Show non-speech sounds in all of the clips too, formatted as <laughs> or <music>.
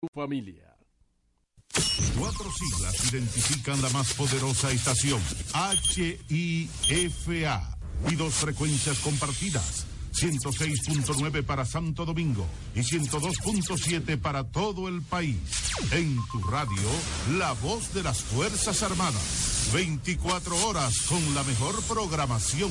tu familia. Cuatro siglas identifican la más poderosa estación, HIFA, y dos frecuencias compartidas, 106.9 para Santo Domingo y 102.7 para todo el país. En tu radio, la voz de las Fuerzas Armadas, 24 horas con la mejor programación.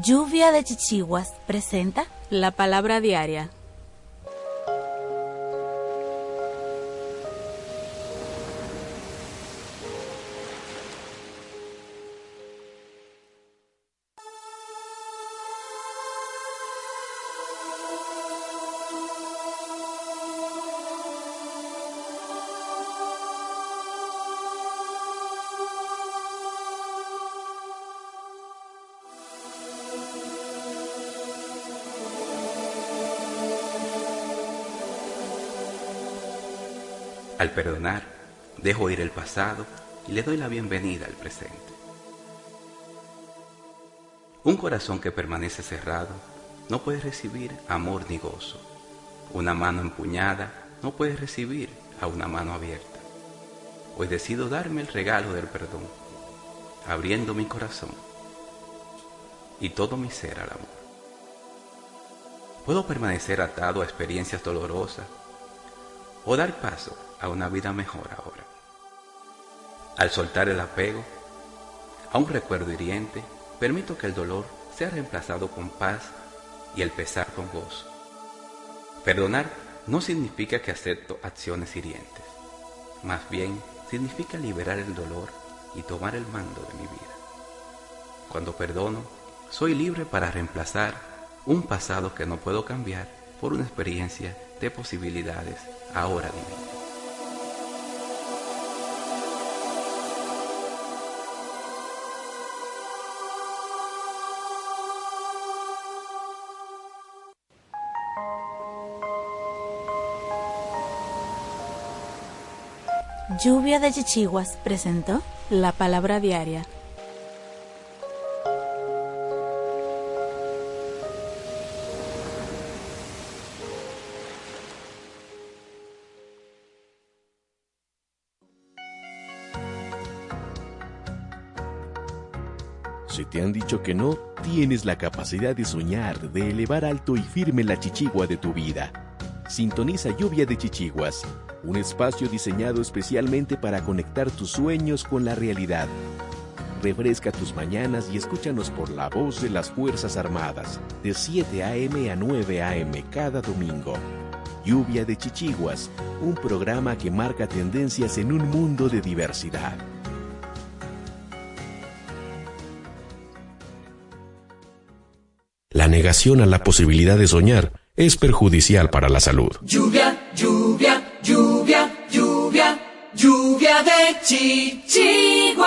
Lluvia de Chichiguas presenta la palabra diaria. Al perdonar, dejo ir el pasado y le doy la bienvenida al presente. Un corazón que permanece cerrado no puede recibir amor ni gozo. Una mano empuñada no puede recibir a una mano abierta. Hoy decido darme el regalo del perdón, abriendo mi corazón y todo mi ser al amor. Puedo permanecer atado a experiencias dolorosas o dar paso a una vida mejor ahora. Al soltar el apego a un recuerdo hiriente, permito que el dolor sea reemplazado con paz y el pesar con gozo. Perdonar no significa que acepto acciones hirientes, más bien significa liberar el dolor y tomar el mando de mi vida. Cuando perdono, soy libre para reemplazar un pasado que no puedo cambiar por una experiencia de posibilidades ahora vividas. Lluvia de Chichiguas presentó la palabra diaria. Si te han dicho que no, tienes la capacidad de soñar, de elevar alto y firme la chichigua de tu vida. Sintoniza Lluvia de Chichiguas, un espacio diseñado especialmente para conectar tus sueños con la realidad. Refresca tus mañanas y escúchanos por la voz de las Fuerzas Armadas, de 7 a.m. a 9 a.m. cada domingo. Lluvia de Chichiguas, un programa que marca tendencias en un mundo de diversidad. La negación a la posibilidad de soñar es perjudicial para la salud. Lluvia, lluvia, lluvia, lluvia, lluvia de chichiguas.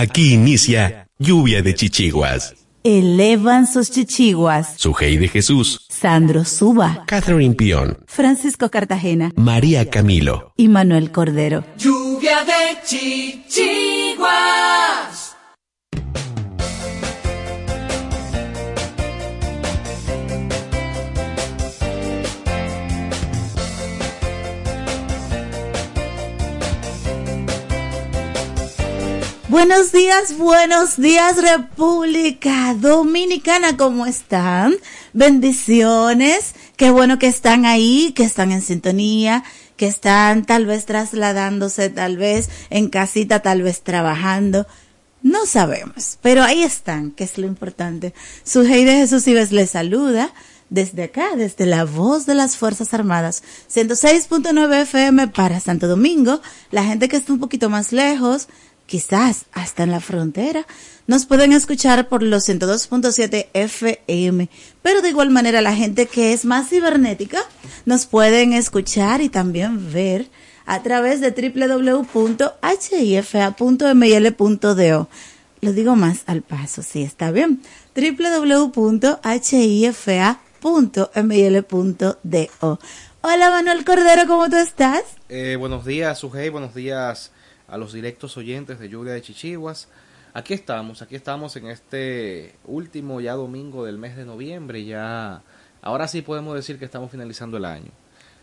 Aquí inicia Lluvia de Chichiguas. Elevan sus chichiguas. Sujei de Jesús. Sandro Suba. Catherine Pion. Francisco Cartagena. María Camilo. Y Manuel Cordero. Lluvia de chichiguas. Buenos días, buenos días República Dominicana, ¿cómo están? Bendiciones, qué bueno que están ahí, que están en sintonía, que están tal vez trasladándose, tal vez en casita, tal vez trabajando. No sabemos, pero ahí están, que es lo importante. Su de Jesús Ives les saluda desde acá, desde la voz de las Fuerzas Armadas, 106.9 FM para Santo Domingo, la gente que está un poquito más lejos, quizás hasta en la frontera, nos pueden escuchar por los 102.7 FM. Pero de igual manera, la gente que es más cibernética, nos pueden escuchar y también ver a través de www.hifa.ml.do. Lo digo más al paso, sí, está bien. www.hifa.ml.do. Hola Manuel Cordero, ¿cómo tú estás? Eh, buenos días, Sujei. Buenos días a los directos oyentes de Lluvia de Chichiguas. Aquí estamos, aquí estamos en este último ya domingo del mes de noviembre. Ya, ahora sí podemos decir que estamos finalizando el año.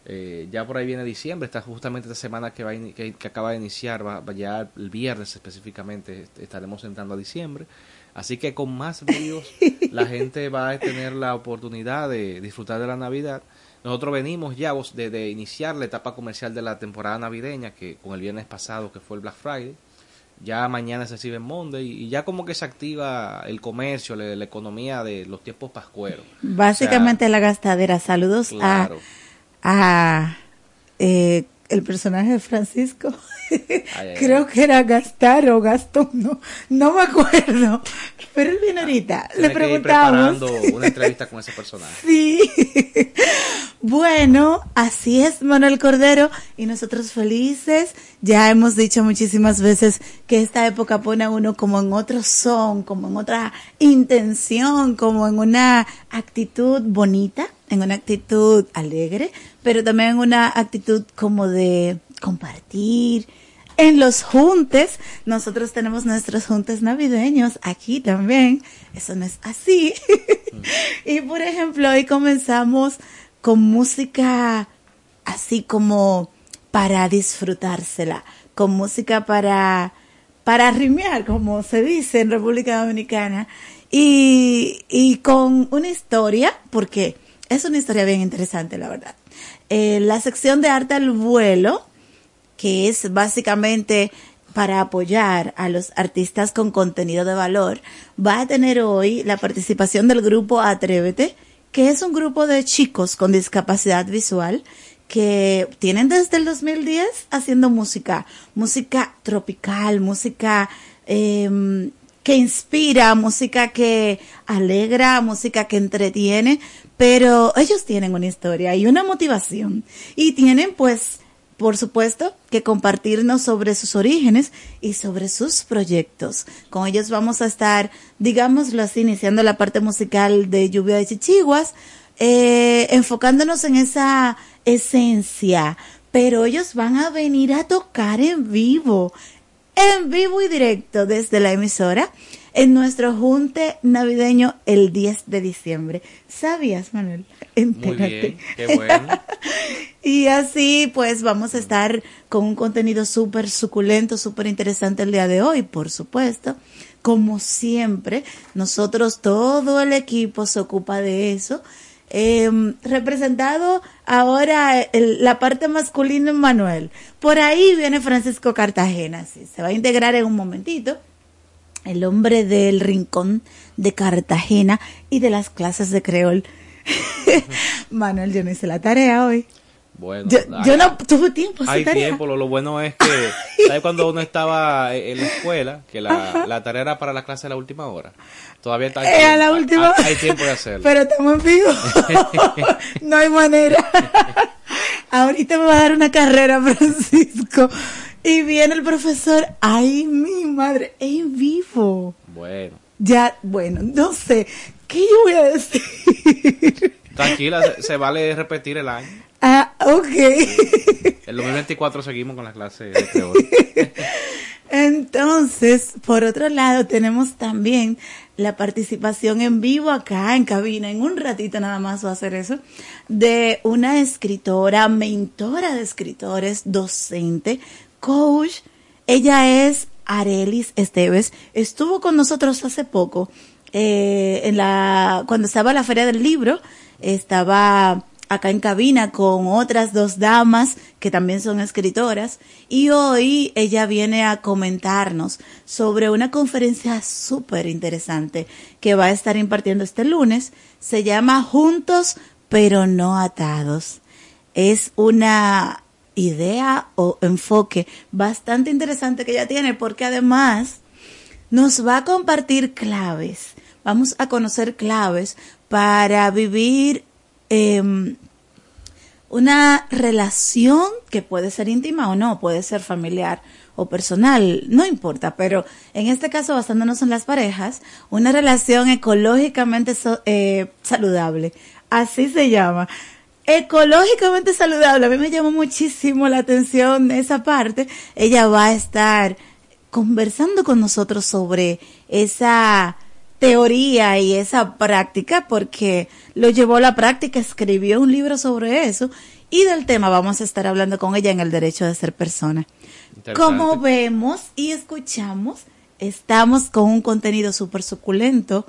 Eh, ya por ahí viene diciembre, está justamente esta semana que, va que, que acaba de iniciar, va, va ya el viernes específicamente est- estaremos entrando a diciembre. Así que con más bríos <laughs> la gente va a tener la oportunidad de disfrutar de la Navidad. Nosotros venimos ya de, de iniciar la etapa comercial de la temporada navideña, que con el viernes pasado que fue el Black Friday. Ya mañana se Cyber Monday y, ya como que se activa el comercio, la, la economía de los tiempos pascueros. Básicamente la gastadera. Saludos Claro. a, a eh, el personaje de Francisco. ay, <laughs> Creo ay. que era Gastar o Gastón, no, no me acuerdo. Pero él viene ahorita. Le Tiene que ir preguntamos. preparando una entrevista con ese personaje. <laughs> Sí. Bueno, así es, Manuel Cordero, y nosotros felices. Ya hemos dicho muchísimas veces que esta época pone a uno como en otro son, como en otra intención, como en una actitud bonita, en una actitud alegre, pero también una actitud como de compartir, en los juntes, nosotros tenemos nuestros juntes navideños aquí también. Eso no es así. <laughs> y por ejemplo, hoy comenzamos con música así como para disfrutársela, con música para para rimear, como se dice en República Dominicana, y, y con una historia, porque es una historia bien interesante, la verdad. Eh, la sección de arte al vuelo, que es básicamente para apoyar a los artistas con contenido de valor, va a tener hoy la participación del grupo Atrévete, que es un grupo de chicos con discapacidad visual que tienen desde el 2010 haciendo música, música tropical, música eh, que inspira, música que alegra, música que entretiene, pero ellos tienen una historia y una motivación. Y tienen pues por supuesto, que compartirnos sobre sus orígenes y sobre sus proyectos. Con ellos vamos a estar, digámoslo así, iniciando la parte musical de Lluvia de Chichiguas, eh, enfocándonos en esa esencia, pero ellos van a venir a tocar en vivo, en vivo y directo desde la emisora en nuestro junte navideño el 10 de diciembre. ¿Sabías, Manuel? Muy Entérate. bien, qué bueno. <laughs> Y así pues vamos a estar con un contenido súper suculento, súper interesante el día de hoy, por supuesto. Como siempre, nosotros, todo el equipo se ocupa de eso. Eh, representado ahora el- la parte masculina en Manuel. Por ahí viene Francisco Cartagena, sí, se va a integrar en un momentito. El hombre del rincón de Cartagena y de las clases de creol. <laughs> Manuel, yo no hice la tarea hoy. Bueno, Yo, hay- yo no tuve tiempo. Hay tarea. tiempo, lo, lo bueno es que, <laughs> ¿sabes cuando uno estaba en la escuela? Que la, la tarea era para la clase a la última hora. Todavía está. Eh, a la última. Hay, hay tiempo de hacerlo. Pero estamos en vivo. <laughs> no hay manera. Ahorita me va a dar una carrera, Francisco. Y viene el profesor. Ay, mi madre, en vivo. Bueno, Ya, bueno, no sé. ¿Qué yo voy a decir? <laughs> tranquila, se, se vale repetir el año. ah, ok. El 2024 seguimos con las clases de. <laughs> Entonces, por otro lado, tenemos también la participación en vivo acá en cabina, en un ratito nada más va a hacer eso, de una escritora, mentora de escritores, docente, coach. Ella es Arelis Esteves. Estuvo con nosotros hace poco, eh, en la, cuando estaba la Feria del Libro, estaba acá en cabina con otras dos damas que también son escritoras y hoy ella viene a comentarnos sobre una conferencia súper interesante que va a estar impartiendo este lunes. Se llama Juntos pero no atados. Es una idea o enfoque bastante interesante que ella tiene porque además nos va a compartir claves. Vamos a conocer claves para vivir eh, una relación que puede ser íntima o no, puede ser familiar o personal, no importa, pero en este caso, basándonos en las parejas, una relación ecológicamente eh, saludable, así se llama. Ecológicamente saludable, a mí me llamó muchísimo la atención esa parte. Ella va a estar conversando con nosotros sobre esa teoría y esa práctica porque lo llevó a la práctica, escribió un libro sobre eso y del tema vamos a estar hablando con ella en el derecho de ser persona. Como vemos y escuchamos, estamos con un contenido súper suculento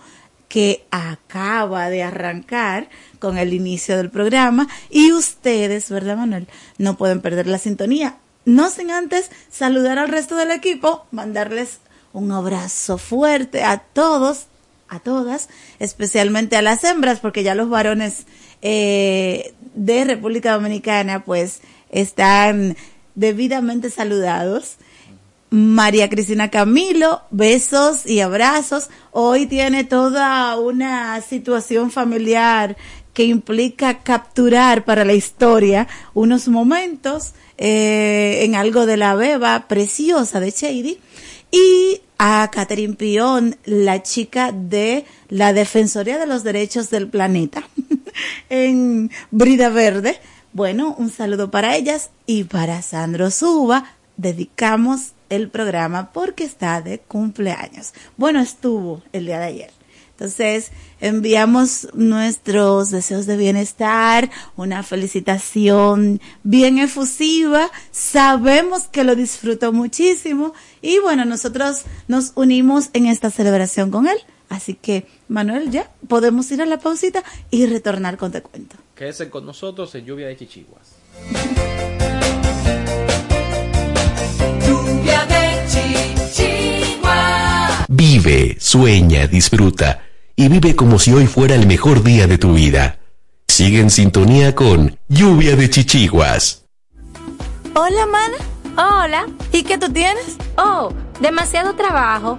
que acaba de arrancar con el inicio del programa y ustedes, ¿verdad Manuel? No pueden perder la sintonía. No sin antes saludar al resto del equipo, mandarles un abrazo fuerte a todos, a todas, especialmente a las hembras, porque ya los varones eh, de República Dominicana pues están debidamente saludados. María Cristina Camilo, besos y abrazos. Hoy tiene toda una situación familiar que implica capturar para la historia unos momentos eh, en algo de la beba preciosa de Shady y a Catherine Pion, la chica de la Defensoría de los Derechos del Planeta <laughs> en Brida Verde. Bueno, un saludo para ellas y para Sandro Suba. Dedicamos el programa porque está de cumpleaños. Bueno, estuvo el día de ayer. Entonces, enviamos nuestros deseos de bienestar, una felicitación bien efusiva. Sabemos que lo disfrutó muchísimo y bueno, nosotros nos unimos en esta celebración con él. Así que, Manuel, ya podemos ir a la pausita y retornar con te cuento. Quédense con nosotros en Lluvia de Chichiguas. Chichigua. Vive, sueña, disfruta y vive como si hoy fuera el mejor día de tu vida. Sigue en sintonía con Lluvia de Chichiguas. Hola, mana. Hola. ¿Y qué tú tienes? Oh, demasiado trabajo,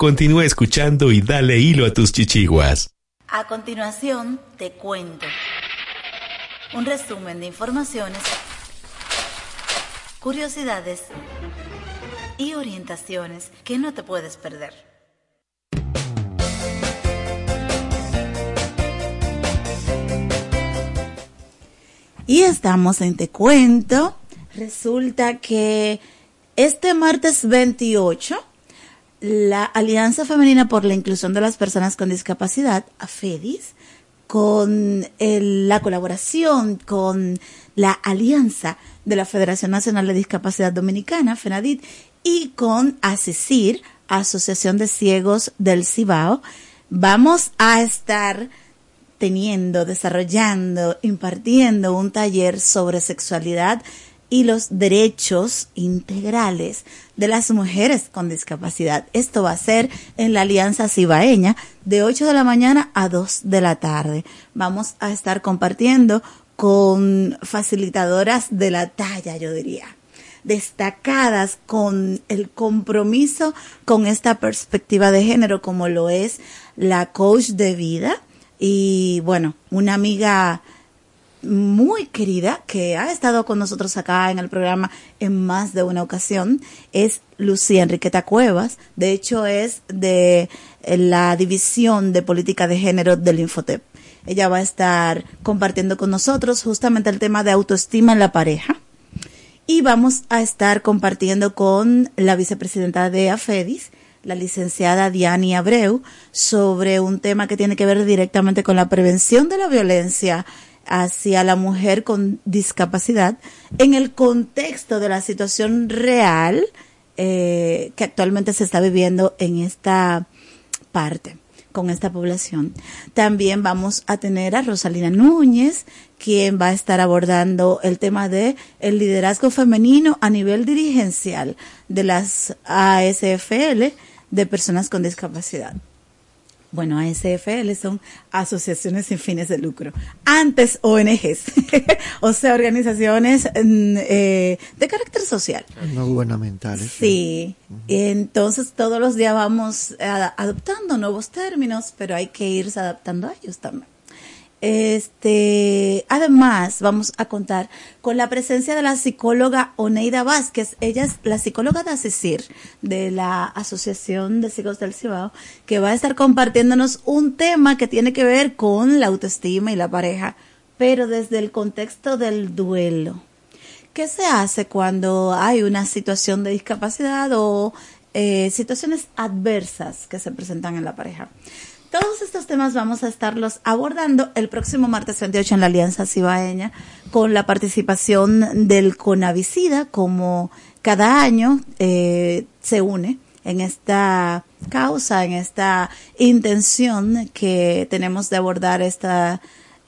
Continúa escuchando y dale hilo a tus chichiguas. A continuación, te cuento un resumen de informaciones, curiosidades y orientaciones que no te puedes perder. Y estamos en Te Cuento. Resulta que este martes 28 la Alianza Femenina por la Inclusión de las Personas con Discapacidad, AFEDIS, con el- la colaboración con la Alianza de la Federación Nacional de Discapacidad Dominicana, FENADIT, y con ACECIR, Asociación de Ciegos del Cibao, vamos a estar teniendo, desarrollando, impartiendo un taller sobre sexualidad y los derechos integrales de las mujeres con discapacidad. Esto va a ser en la Alianza Cibaeña de 8 de la mañana a 2 de la tarde. Vamos a estar compartiendo con facilitadoras de la talla, yo diría destacadas con el compromiso con esta perspectiva de género como lo es la coach de vida y bueno, una amiga muy querida que ha estado con nosotros acá en el programa en más de una ocasión es Lucía Enriqueta Cuevas. De hecho, es de eh, la División de Política de Género del Infotep. Ella va a estar compartiendo con nosotros justamente el tema de autoestima en la pareja. Y vamos a estar compartiendo con la vicepresidenta de AFEDIS, la licenciada Diani Abreu, sobre un tema que tiene que ver directamente con la prevención de la violencia hacia la mujer con discapacidad en el contexto de la situación real eh, que actualmente se está viviendo en esta parte con esta población. También vamos a tener a Rosalina Núñez, quien va a estar abordando el tema de el liderazgo femenino a nivel dirigencial de las ASFL de personas con discapacidad. Bueno, ASFL son asociaciones sin fines de lucro. Antes ONGs, <laughs> o sea, organizaciones mm, eh, de carácter social. No gubernamentales. Sí, entonces todos los días vamos a- adoptando nuevos términos, pero hay que irse adaptando a ellos también. Este, además, vamos a contar con la presencia de la psicóloga Oneida Vázquez. Ella es la psicóloga de ASESIR, de la Asociación de Psicólogos del Cibao, que va a estar compartiéndonos un tema que tiene que ver con la autoestima y la pareja, pero desde el contexto del duelo. ¿Qué se hace cuando hay una situación de discapacidad o eh, situaciones adversas que se presentan en la pareja? Todos estos temas vamos a estarlos abordando el próximo martes 28 en la Alianza Cibaeña con la participación del Conavicida como cada año eh, se une en esta causa, en esta intención que tenemos de abordar esta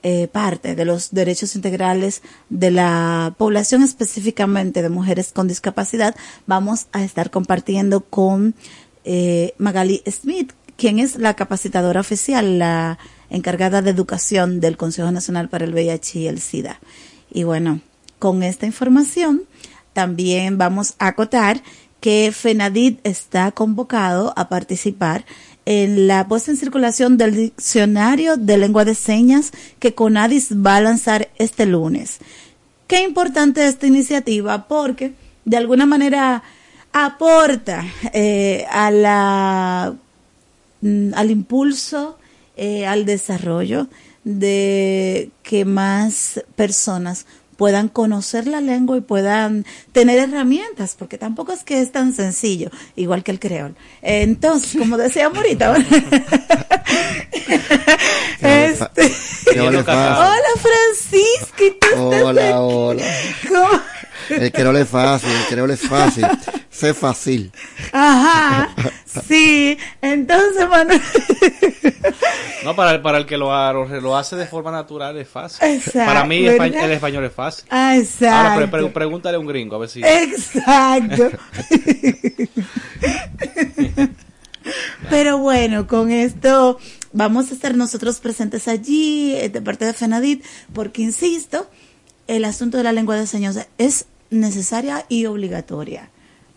eh, parte de los derechos integrales de la población, específicamente de mujeres con discapacidad, vamos a estar compartiendo con eh, Magali Smith, quien es la capacitadora oficial, la encargada de educación del Consejo Nacional para el VIH y el SIDA. Y bueno, con esta información también vamos a acotar que FENADIT está convocado a participar en la puesta en circulación del diccionario de lengua de señas que CONADIS va a lanzar este lunes. Qué importante esta iniciativa porque de alguna manera aporta eh, a la, al impulso, eh, al desarrollo de que más personas puedan conocer la lengua y puedan tener herramientas, porque tampoco es que es tan sencillo, igual que el creol. Entonces, como decía ahorita, <laughs> <laughs> este, hola Francisco, ¿y tú estás Hola, hola. ¿Cómo? El creol es fácil, el creol es fácil. Sé fácil. Ajá, sí, entonces, Manuel, No, para el, para el que lo, lo, lo hace de forma natural es fácil. Exacto, para mí el español es fácil. ah, Ahora, exacto. pre- pre- pregúntale a un gringo a ver si... Exacto. <laughs> Pero bueno, con esto vamos a estar nosotros presentes allí eh, de parte de FENADIT, porque insisto, el asunto de la lengua de señas es necesaria y obligatoria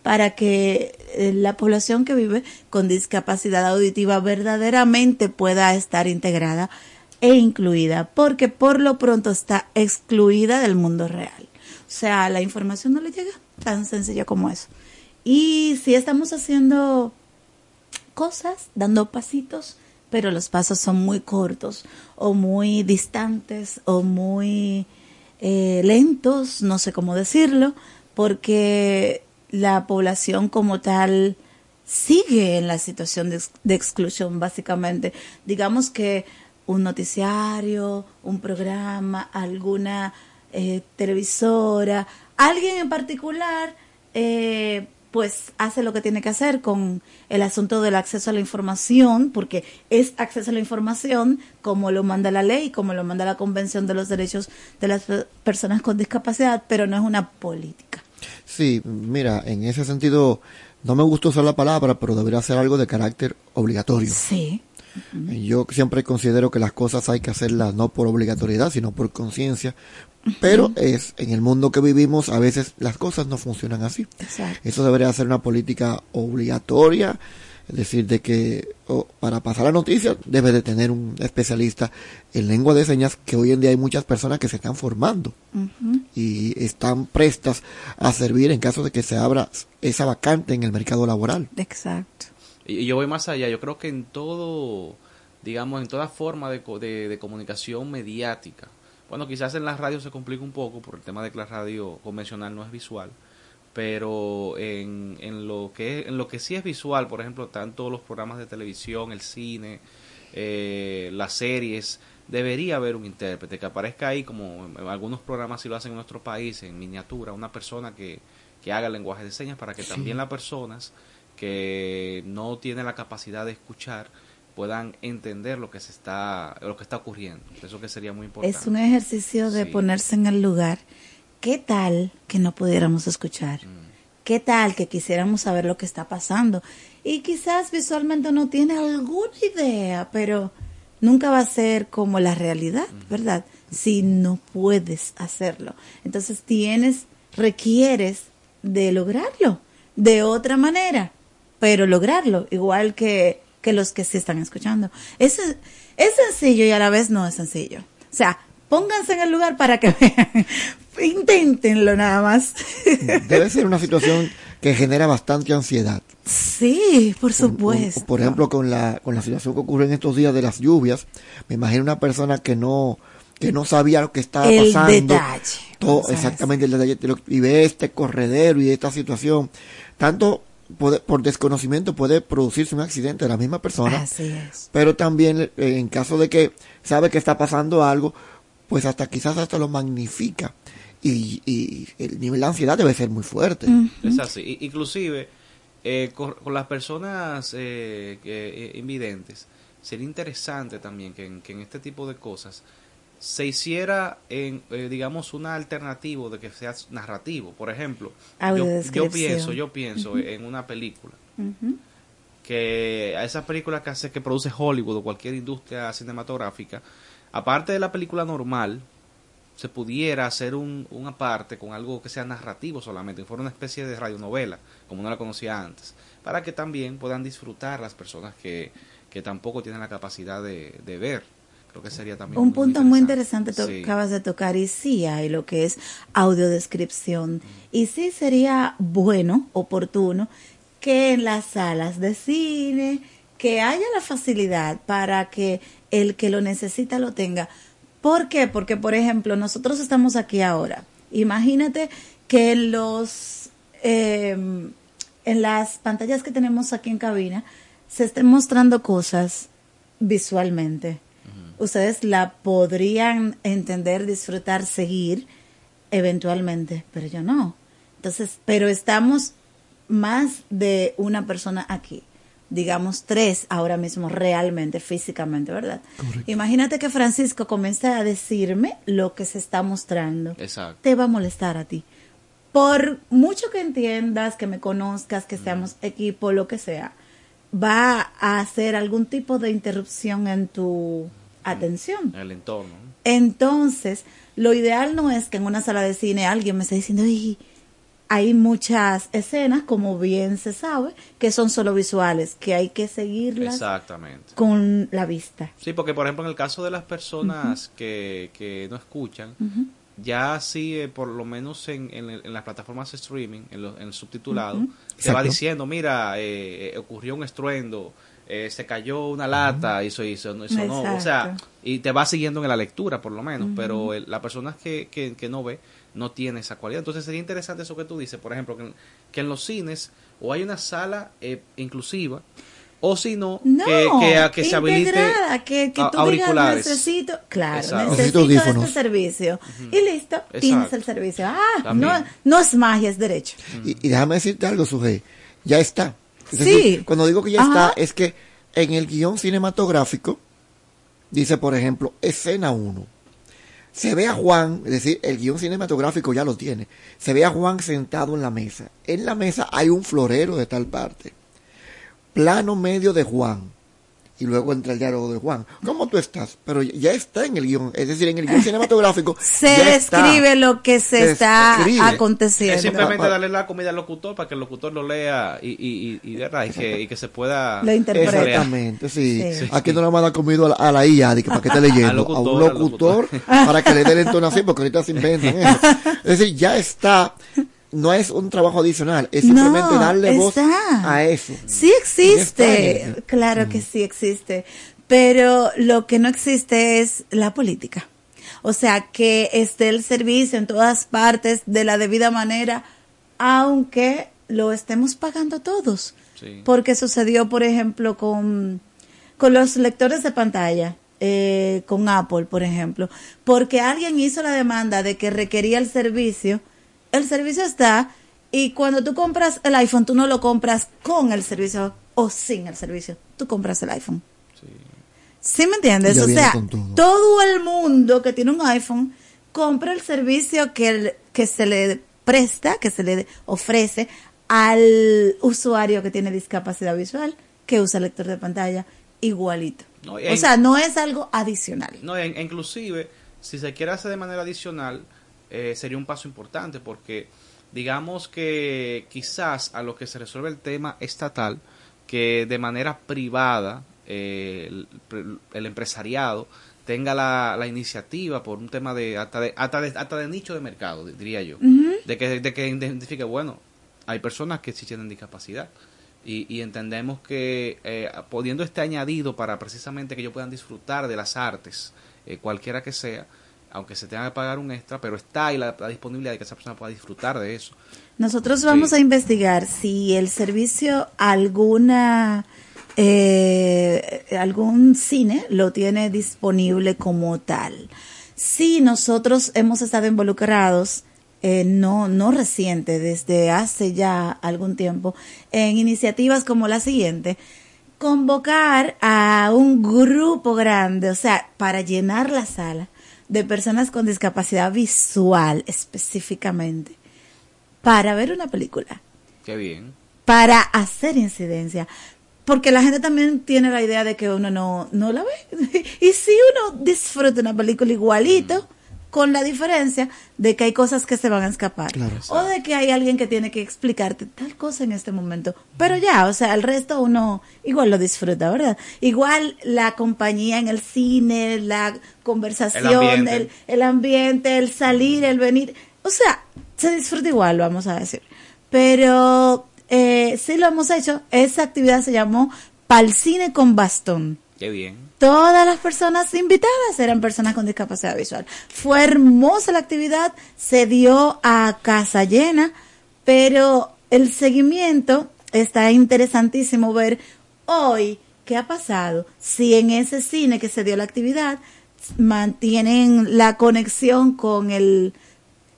para que eh, la población que vive con discapacidad auditiva verdaderamente pueda estar integrada e incluida, porque por lo pronto está excluida del mundo real. O sea, la información no le llega tan sencilla como eso. Y si estamos haciendo cosas, dando pasitos, pero los pasos son muy cortos o muy distantes o muy eh, lentos, no sé cómo decirlo, porque la población como tal sigue en la situación de, de exclusión, básicamente. Digamos que un noticiario, un programa, alguna eh, televisora, alguien en particular, eh, pues hace lo que tiene que hacer con el asunto del acceso a la información, porque es acceso a la información como lo manda la ley, como lo manda la Convención de los Derechos de las Pe- Personas con Discapacidad, pero no es una política. Sí, mira, en ese sentido, no me gusta usar la palabra, pero debería ser algo de carácter obligatorio. Sí. Yo siempre considero que las cosas hay que hacerlas no por obligatoriedad, sino por conciencia. Pero es en el mundo que vivimos a veces las cosas no funcionan así. Exacto. Eso debería ser una política obligatoria, es decir, de que oh, para pasar la noticia debe de tener un especialista en lengua de señas, que hoy en día hay muchas personas que se están formando y están prestas a servir en caso de que se abra esa vacante en el mercado laboral. Exacto. Y y yo voy más allá, yo creo que en todo, digamos, en toda forma de, de, de comunicación mediática, bueno, quizás en la radio se complica un poco por el tema de que la radio convencional no es visual, pero en, en, lo que, en lo que sí es visual, por ejemplo, tanto los programas de televisión, el cine, eh, las series, debería haber un intérprete que aparezca ahí, como en algunos programas sí lo hacen en nuestro país, en miniatura, una persona que, que haga lenguaje de señas para que también las personas que no tienen la capacidad de escuchar puedan entender lo que se está lo que está ocurriendo eso que sería muy importante Es un ejercicio de Sí. ponerse en el lugar. ¿Qué tal que no pudiéramos escuchar? ¿Qué tal que quisiéramos saber lo que está pasando? Y quizás visualmente no tiene alguna idea, pero nunca va a ser como la realidad, ¿verdad? Si no puedes hacerlo. Entonces tienes, requieres de lograrlo de otra manera, pero lograrlo, igual que, que los que sí están escuchando. Es, es sencillo y a la vez no es sencillo. O sea, pónganse en el lugar para que vean. <laughs> Inténtenlo nada más. Debe ser una situación que genera bastante ansiedad. Sí, por supuesto. Por ejemplo, con la, con la situación que ocurre en estos días de las lluvias, me imagino una persona que no, que no sabía lo que estaba El pasando. detalle. Todo, exactamente el detalle. Y ve este corredero y esta situación. Tanto puede- por desconocimiento puede producirse un accidente de la misma persona. Así es. Pero también eh, en caso de que sabe que está pasando algo, pues hasta quizás hasta lo magnifica. Y, y el nivel de ansiedad debe ser muy fuerte. es así inclusive eh, con, con las personas eh, eh, invidentes sería interesante también que en, que en este tipo de cosas se hiciera, en, eh, digamos, una alternativa de que sea narrativo. Por ejemplo, yo, pienso, yo pienso en una película que a esas películas que hace que produce Hollywood o cualquier industria cinematográfica, aparte de la película normal, se pudiera hacer un, una parte con algo que sea narrativo solamente, que fuera una especie de radionovela, como no la conocía antes, para que también puedan disfrutar las personas que, que tampoco tienen la capacidad de, de ver. Creo que sería también Un punto muy interesante Sí. acabas de tocar y sí hay lo que es audiodescripción y sí sería bueno, oportuno que en las salas de cine que haya la facilidad para que el que lo necesita lo tenga. ¿Por qué? Porque por ejemplo nosotros estamos aquí ahora. Imagínate que en los eh, en las pantallas que tenemos aquí en cabina se estén mostrando cosas visualmente ustedes la podrían entender, disfrutar, seguir eventualmente, pero yo no. Entonces, pero estamos más de una persona aquí, digamos tres ahora mismo realmente, físicamente, ¿verdad? Imagínate que Francisco comience a decirme lo que se está mostrando. Exacto. Te va a molestar a ti. Por mucho que entiendas, que me conozcas, que seamos equipo, lo que sea, va a hacer algún tipo de interrupción en tu atención. El entorno. ¿no? Entonces, lo ideal no es que en una sala de cine alguien me esté diciendo, "Ay, hay muchas escenas, como bien se sabe, que son solo visuales, que hay que seguirlas Exactamente. con la vista. Sí, porque por ejemplo en el caso de las personas que, que no escuchan, ya sí, eh, por lo menos en, en, las plataformas de streaming, en, los- en el subtitulado, te va Exacto. diciendo, mira, eh, eh, ocurrió un estruendo, eh, se cayó una lata, hizo, hizo, no, hizo no. O sea, y te va siguiendo en la lectura, por lo menos, pero el- la persona que, que, que no ve no tiene esa cualidad. Entonces sería interesante eso que tú dices, por ejemplo, que en, que en los cines o hay una sala eh, inclusiva, o si no, No, que, que, que se habilite que, que a- tú digas, auriculares. necesito, claro, Exacto. necesito Necesito este servicio. Y listo, tienes Exacto. el servicio. Ah, También. no, no es magia, es derecho. Y, y déjame decirte algo, Sujei. Ya está. Es Sí. decir, cuando digo que ya Ajá. está, es que en el guion cinematográfico dice, por ejemplo, escena 1. Se ve a Juan, es decir, el guion cinematográfico ya lo tiene. Se ve a Juan sentado en la mesa. En la mesa hay un florero de tal parte. Plano medio de Juan. Y luego entra el diálogo de Juan. ¿Cómo tú estás? Pero ya está en el guion. Es decir, en el guion <laughs> cinematográfico. Se está. describe lo que se, Se está escribe. aconteciendo. Es simplemente Pa- darle la comida al locutor para que el locutor lo lea y, y, y, y, ¿verdad? y que, y que se pueda... Lo interpreta. Exactamente, sí. Sí. Aquí no le van a dar comido a la, a la IA de que para que esté <laughs> leyendo. A locutor, un locutor. para que le dé la entonación, porque ahorita se inventan eso. <laughs> Es decir, ya está. No es un trabajo adicional, es simplemente No, darle voz está. a eso. Sí existe, claro que sí existe, pero lo que no existe es la política. O sea, que esté el servicio en todas partes de la debida manera, aunque lo estemos pagando todos. Sí. Porque sucedió, por ejemplo, con, con los lectores de pantalla, eh, con Apple, por ejemplo, porque alguien hizo la demanda de que requería el servicio, el servicio está, y cuando tú compras el iPhone, tú no lo compras con el servicio o sin el servicio, tú compras el iPhone. ¿Sí me entiendes? O sea, todo. todo el mundo que tiene un iPhone compra el servicio que, el- que se le presta, que se le ofrece al usuario que tiene discapacidad visual, que usa lector de pantalla, igualito. No, o sea, no es algo adicional. No, e- inclusive, si se quiere hacer de manera adicional, eh, sería un paso importante porque digamos que quizás a lo que se resuelve el tema estatal, que de manera privada eh, el, el empresariado tenga la, la iniciativa por un tema de hasta de, hasta de, hasta de nicho de mercado, diría yo, de que de que identifique, bueno, hay personas que sí tienen discapacidad. Y, y entendemos que eh, poniendo este añadido para precisamente que ellos puedan disfrutar de las artes, eh, cualquiera que sea, aunque se tenga que pagar un extra, pero está ahí la, la disponibilidad de que esa persona pueda disfrutar de eso. Nosotros vamos Sí. a investigar si el servicio alguna eh, algún cine lo tiene disponible como tal. Si nosotros hemos estado involucrados, eh, no, no reciente, desde hace ya algún tiempo, en iniciativas como la siguiente, convocar a un grupo grande, o sea, para llenar la sala de personas con discapacidad visual específicamente, para ver una película, Qué bien. para hacer incidencia. Porque la gente también tiene la idea de que uno no, no la ve. <laughs> Y si uno disfruta una película igualito, con la diferencia de que hay cosas que se van a escapar. o de que hay alguien que tiene que explicarte tal cosa en este momento. Pero ya, o sea, el resto uno igual lo disfruta, ¿verdad? Igual la compañía en el cine, la conversación, El ambiente. el, el ambiente, el salir, el venir. O sea, se disfruta igual, vamos a decir. Pero eh, sí lo hemos hecho. Esa actividad se llamó Pal Cine con Bastón. Qué bien. Todas las personas invitadas eran personas con discapacidad visual. Fue hermosa la actividad, se dio a casa llena, pero el seguimiento está interesantísimo ver hoy qué ha pasado. Si en ese cine que se dio la actividad mantienen la conexión con el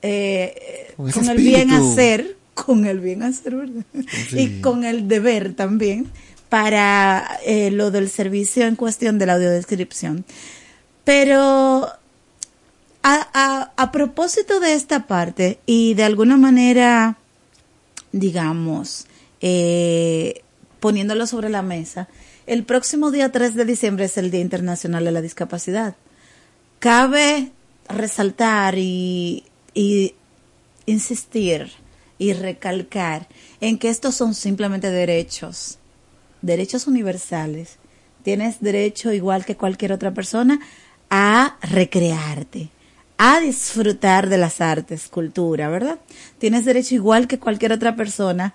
eh, Con el bien hacer, con el bien hacer, ¿verdad? Sí. Y con el deber también para eh, lo del servicio en cuestión de la audiodescripción. Pero a, a, propósito de esta parte y de alguna manera, digamos, eh, poniéndolo sobre la mesa, el próximo día 3 de diciembre es el Día Internacional de la Discapacidad. Cabe resaltar y insistir y recalcar en que estos son simplemente derechos, derechos universales. Tienes derecho, igual que cualquier otra persona, a recrearte, a disfrutar de las artes, cultura, ¿verdad? Tienes derecho, igual que cualquier otra persona,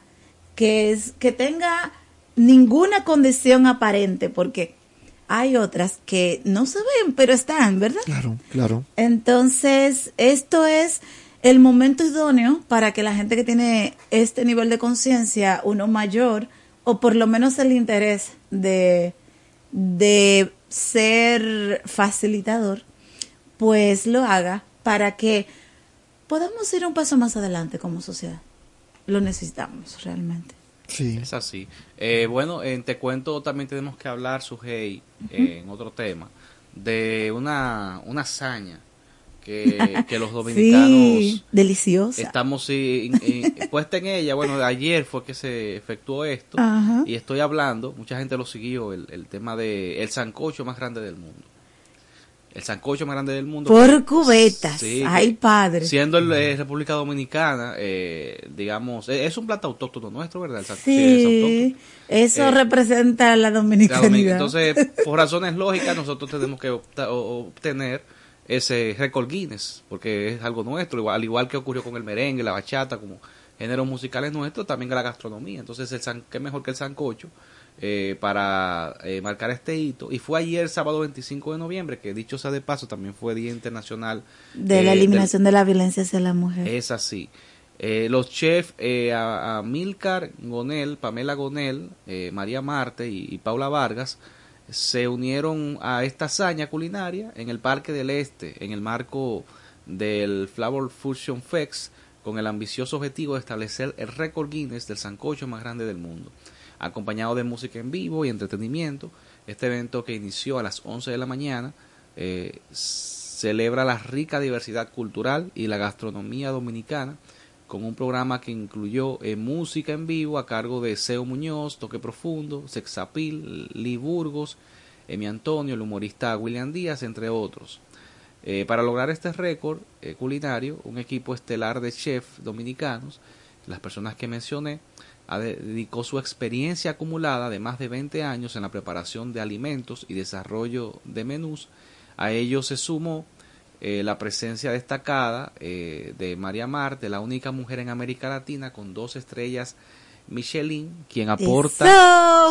que, es, que tenga ninguna condición aparente, porque hay otras que no se ven, pero están, ¿verdad? Claro, claro. Entonces, esto es el momento idóneo para que la gente que tiene este nivel de conciencia, uno mayor, o por lo menos el interés de, de ser facilitador, pues lo haga para que podamos ir un paso más adelante como sociedad. Lo necesitamos realmente. Sí. Es así. Eh, bueno, en Te Cuento también tenemos que hablar, Sujei, eh, en otro tema, de una, una hazaña que, que los <laughs> dominicanos Sí, deliciosa. estamos in- in- puesta en ella. Bueno, ayer fue que se efectuó esto Ajá. y estoy hablando, mucha gente lo siguió, el, el tema de el sancocho más grande del mundo. El sancocho más grande del mundo. Por cubetas. Sí, Ay, padre. Siendo el, eh, República Dominicana, eh, digamos, eh, es un plato autóctono nuestro, ¿verdad? El san- es Sí, eso Eh, representa la dominicanidad. Entonces, por <laughs> razones lógicas, nosotros tenemos que obtener ese récord Guinness, porque es algo nuestro, igual, al igual que ocurrió con el merengue, la bachata, como géneros musicales nuestros, también la gastronomía. Entonces, el san, qué mejor que el sancocho eh, para eh, marcar este hito. Y fue ayer, sábado 25 de noviembre, que dicho sea de paso, también fue Día Internacional de la eh, del- eliminación de la violencia hacia la mujer. es así. Eh, los chefs eh, a, a Milcar Gonel, Pamela Gonel, eh, María Marte y, y Paula Vargas se unieron a esta hazaña culinaria en el Parque del Este, en el marco del Flavor Fusion Fest, con el ambicioso objetivo de establecer el récord Guinness del sancocho más grande del mundo. Acompañado de música en vivo y entretenimiento, este evento que inició a las 11 de la mañana eh, celebra la rica diversidad cultural y la gastronomía dominicana con un programa que incluyó eh, música en vivo a cargo de Seo Muñoz, Toque Profundo, Sexapil, Lee Burgos, Emi Antonio, el humorista William Díaz, entre otros. Eh, para lograr este récord eh, culinario, un equipo estelar de chefs dominicanos, las personas que mencioné, dedicó su experiencia acumulada de más de 20 años en la preparación de alimentos y desarrollo de menús. A ello se sumó eh, la presencia destacada eh, de María Marte, la única mujer en América Latina con dos estrellas Michelin, quien aporta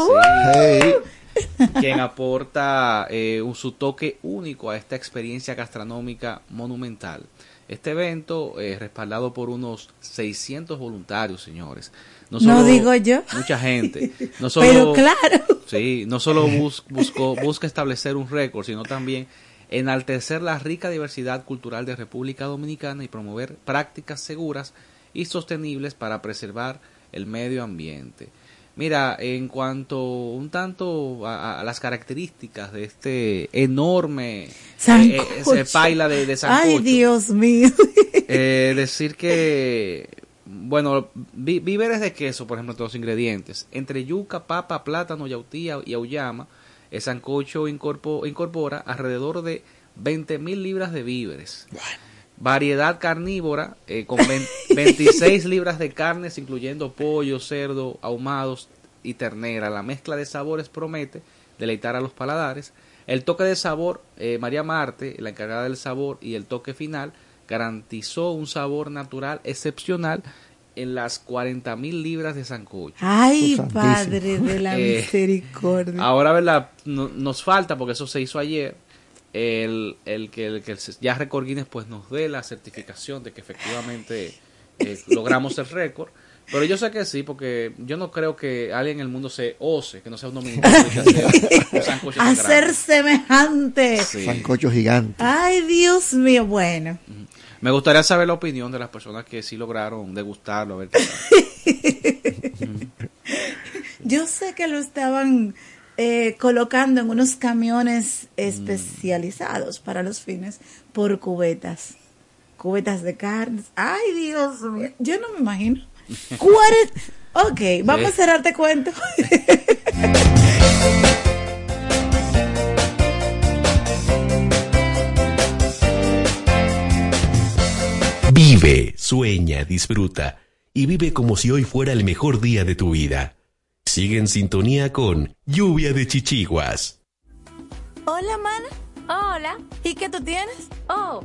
Sí. quien aporta eh, un- su toque único a esta experiencia gastronómica monumental. Este evento, eh, respaldado por unos 600 voluntarios, señores. No solo- digo yo. Mucha gente. No <laughs> solo, Pero claro. Sí, no solo bus- buscó, busca establecer un récord, sino también enaltecer la rica diversidad cultural de República Dominicana y promover prácticas seguras y sostenibles para preservar el medio ambiente. Mira, en cuanto un tanto a, a las características de este enorme eh, Sancocho. ese paila de, de sancocho, Ay, Dios mío. <laughs> eh, decir que, bueno, víveres de queso, por ejemplo, todos los ingredientes. Entre yuca, papa, plátano, yautía y auyama, el sancocho incorpo- incorpora alrededor de 20 mil libras de víveres. Variedad carnívora eh, con vein- <laughs> 26 libras de carnes, incluyendo pollo, cerdo, ahumados y ternera. La mezcla de sabores promete deleitar a los paladares. El toque de sabor, eh, María Marte, la encargada del sabor y el toque final, garantizó un sabor natural excepcional en las 40 mil libras de sancocho. Ay. Padre de la <laughs> Eh, misericordia. Ahora, ¿verdad? No- nos falta, porque eso se hizo ayer, el, el que, el que ya Record Guinness pues, nos dé la certificación de que efectivamente eh, <laughs> logramos el récord. Pero yo sé que sí, porque yo no creo que alguien en el mundo se ose, que no sea un dominicano, que <laughs> hacer un Hacer semejante. Sí. Sancocho gigante. Ay, Dios mío. Bueno, Me gustaría saber la opinión de las personas que sí lograron degustarlo. A ver qué <laughs> yo sé que lo estaban eh, colocando en unos camiones especializados para los fines por cubetas. Cubetas de carnes. Ay, Dios mío. Yo no me imagino. <laughs> Cuaren- Ok, vamos Sí. a cerrarte cuento. <laughs> Vive, sueña, disfruta y vive como si hoy fuera el mejor día de tu vida. Sigue en sintonía con Lluvia de Chichiguas. Hola, mana. Hola. ¿Y qué tú tienes? Oh,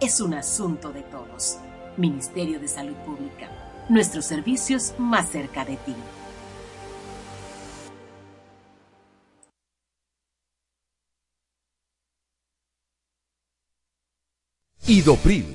es un asunto de todos. Ministerio de Salud Pública. Nuestros servicios más cerca de ti. Idopril,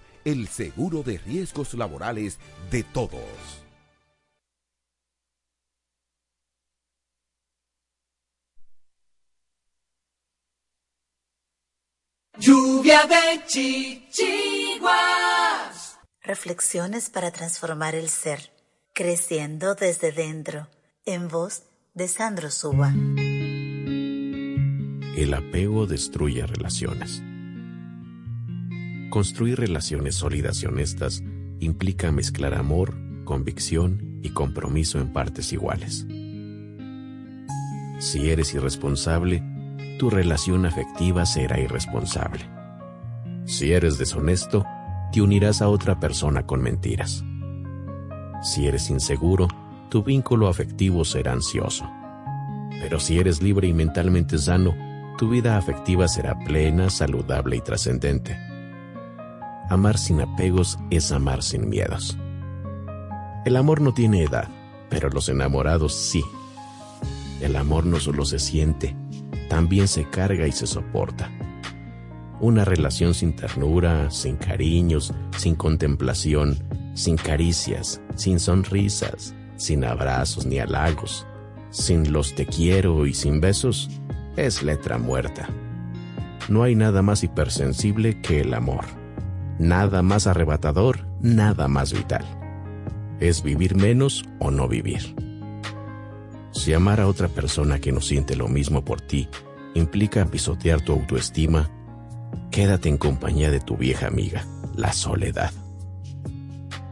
el seguro de riesgos laborales de todos. Lluvia de chichiguas. Reflexiones para transformar el ser, creciendo desde dentro, en voz de Sandro Suba. El apego destruye relaciones. Construir relaciones sólidas y honestas implica mezclar amor, convicción y compromiso en partes iguales. Si eres irresponsable, tu relación afectiva será irresponsable. Si eres deshonesto, te unirás a otra persona con mentiras. Si eres inseguro, tu vínculo afectivo será ansioso. Pero si eres libre y mentalmente sano, tu vida afectiva será plena, saludable y trascendente. Amar sin apegos es amar sin miedos. El amor no tiene edad, pero los enamorados sí. El amor no solo se siente, también se carga y se soporta. Una relación sin ternura, sin cariños, sin contemplación, sin caricias, sin sonrisas, sin abrazos ni halagos, sin los te quiero y sin besos, es letra muerta. No hay nada más hipersensible que el amor. Nada más arrebatador, nada más vital. Es vivir menos o no vivir. Si amar a otra persona que no siente lo mismo por ti implica pisotear tu autoestima, quédate en compañía de tu vieja amiga, la soledad.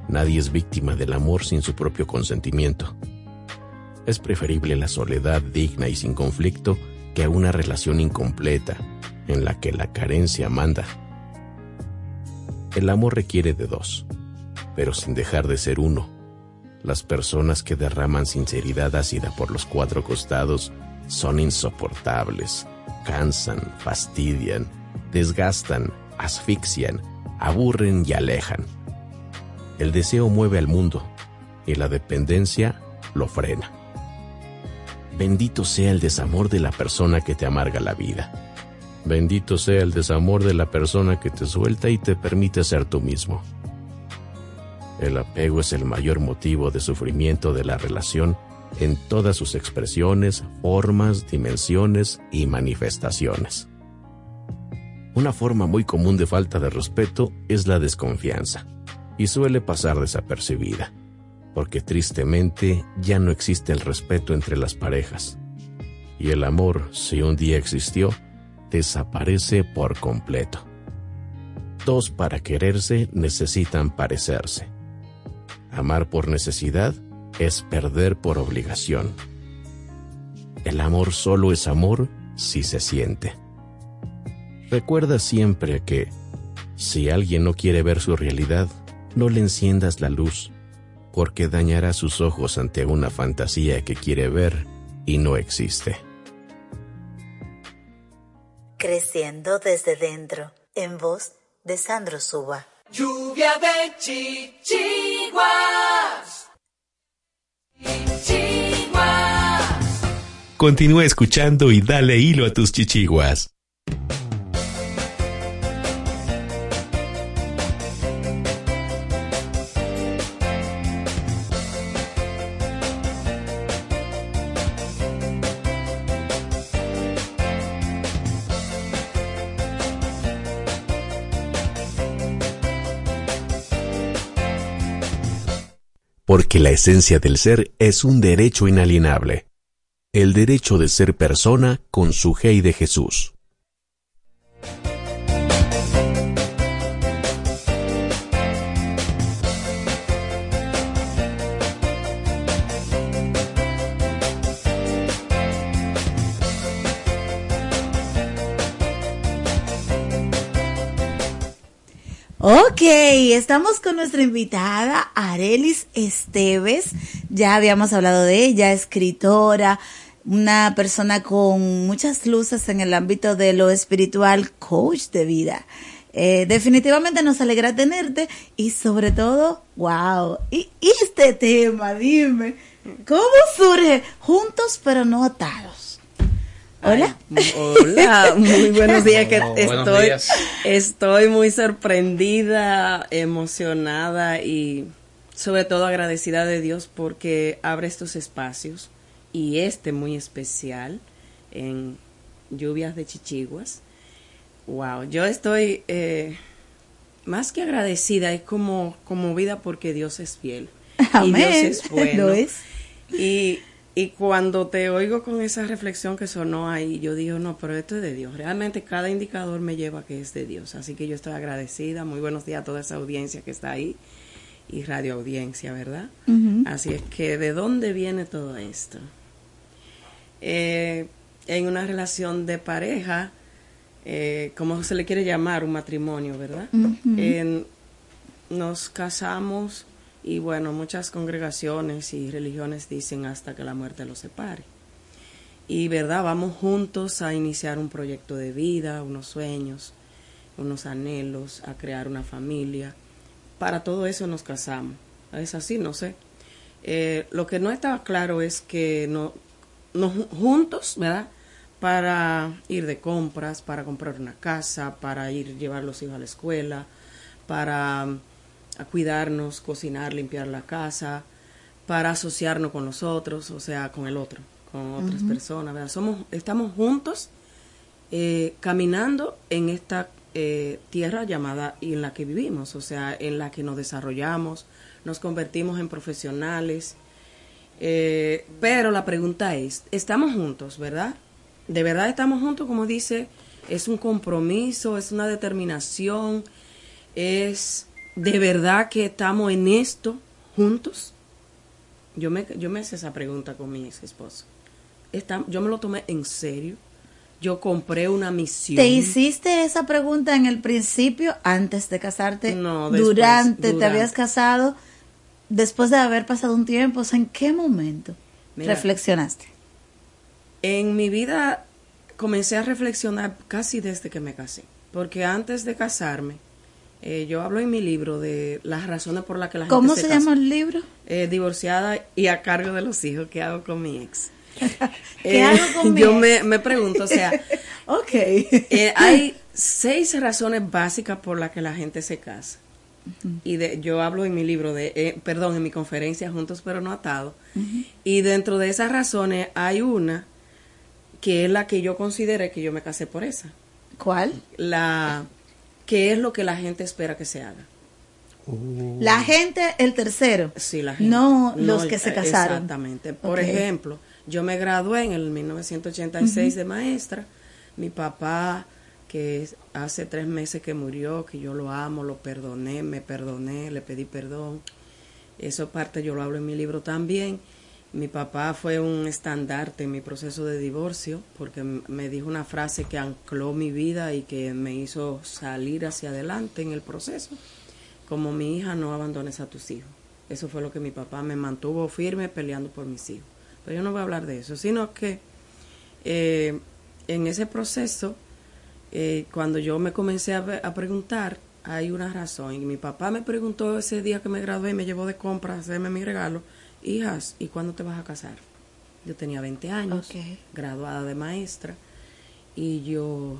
Nadie es víctima del amor sin su propio consentimiento. Es preferible la soledad digna y sin conflicto que una relación incompleta en la que la carencia manda. El amor requiere de dos, pero sin dejar de ser uno. Las personas que derraman sinceridad ácida por los cuatro costados son insoportables, cansan, fastidian, desgastan, asfixian, aburren y alejan. El deseo mueve al mundo y la dependencia lo frena. Bendito sea el desamor de la persona que te amarga la vida. Bendito sea el desamor de la persona que te suelta y te permite ser tú mismo. El apego es el mayor motivo de sufrimiento de la relación en todas sus expresiones, formas, dimensiones y manifestaciones. Una forma muy común de falta de respeto es la desconfianza, y suele pasar desapercibida, porque tristemente ya no existe el respeto entre las parejas, y el amor, si un día existió, desaparece por completo. Dos para quererse necesitan parecerse. Amar por necesidad es perder por obligación. El amor solo es amor si se siente. Recuerda siempre que, si alguien no quiere ver su realidad, no le enciendas la luz, porque dañará sus ojos ante una fantasía que quiere ver y no existe. Creciendo desde dentro, en voz de Sandro Suba. Lluvia de chichiguas. Chichiguas. Continúa escuchando y dale hilo a tus chichiguas. Porque la esencia del ser es un derecho inalienable. El derecho de ser persona con su G de Jesús. Ok, estamos con nuestra invitada Arelis Esteves. Ya habíamos hablado de ella, escritora, una persona con muchas luces en el ámbito de lo espiritual, coach de vida. Eh, definitivamente nos alegra tenerte y sobre todo, wow, y, y este tema, dime, ¿cómo surge juntos pero no atados? Hola. Hola, <laughs> muy buenos días. Que Oh, buenos estoy, días. estoy muy sorprendida, emocionada y sobre todo agradecida de Dios porque abre estos espacios y este muy especial en lluvias de chichiguas. Wow, yo estoy eh, más que agradecida, es como conmovida porque Dios es fiel y Amén. Dios es bueno. Lo es. Y, y cuando te oigo con esa reflexión que sonó ahí, yo digo, no, pero esto es de Dios. Realmente cada indicador me lleva a que es de Dios. Así que yo estoy agradecida. Muy buenos días a toda esa audiencia que está ahí y radio audiencia, ¿verdad? Así es que, ¿de dónde viene todo esto? Eh, en una relación de pareja, eh, como se le quiere llamar, un matrimonio, ¿verdad? Nos casamos y bueno, muchas congregaciones y religiones dicen hasta que la muerte los separe. Y verdad, vamos juntos a iniciar un proyecto de vida, unos sueños, unos anhelos, a crear una familia. Para todo eso nos casamos. Es así, no sé. Eh, lo que no estaba claro es que no, ju- juntos, ¿verdad? Para ir de compras, para comprar una casa, para ir llevar los hijos a la escuela, para a cuidarnos, cocinar, limpiar la casa, para asociarnos con los otros, o sea, con el otro, con otras personas, ¿verdad? Somos, estamos juntos eh, caminando en esta eh, tierra llamada y en la que vivimos, o sea, en la que nos desarrollamos, nos convertimos en profesionales. Eh, pero la pregunta es, estamos juntos, ¿verdad? ¿De verdad estamos juntos? Como dice, es un compromiso, es una determinación, es de verdad que estamos en esto juntos. Yo me, yo me hice esa pregunta con mi ex esposo. Está- yo me lo tomé en serio. Yo compré una misión. ¿Te hiciste esa pregunta en el principio, antes de casarte? No, después, durante, te durante. habías casado, después de haber pasado un tiempo, o sea, ¿en qué momento Mira. reflexionaste? En mi vida comencé a reflexionar casi desde que me casé, porque antes de casarme, eh, yo hablo en mi libro de las razones por las que la gente ¿Cómo se, se casa. llama el libro? Eh, divorciada y a cargo de los hijos, ¿qué hago con mi ex? <laughs> ¿Qué Eh, hago con mi yo ex? Me, me pregunto, o sea, <laughs> ok. eh, hay <laughs> seis razones básicas por las que la gente se casa. Y de, yo hablo en mi libro de, eh, perdón, en mi conferencia Juntos pero no atados. Y dentro de esas razones hay una que es la que yo consideré que yo me casé por esa. ¿Cuál? La que es lo que la gente espera que se haga. La gente, el tercero. Sí, la gente. No, No, los que se casaron. Exactamente. Por ejemplo, yo me gradué en el 1986 Ujú. de maestra. Mi papá, que hace tres meses que murió, que yo lo amo, lo perdoné, me perdoné, le pedí perdón. Eso parte yo lo hablo en mi libro también. Mi papá fue un estandarte en mi proceso de divorcio porque me dijo una frase que ancló mi vida y que me hizo salir hacia adelante en el proceso. Como mi hija, no abandones a tus hijos. Eso fue lo que mi papá me mantuvo firme peleando por mis hijos. Pero yo no voy a hablar de eso, sino que eh, en ese proceso, eh, cuando yo me comencé a, a preguntar, hay una razón. Y mi papá me preguntó ese día que me gradué y me llevó de compras a hacerme mi regalo, hijas, ¿y cuándo te vas a casar? Yo tenía 20 años, graduada de maestra, y yo,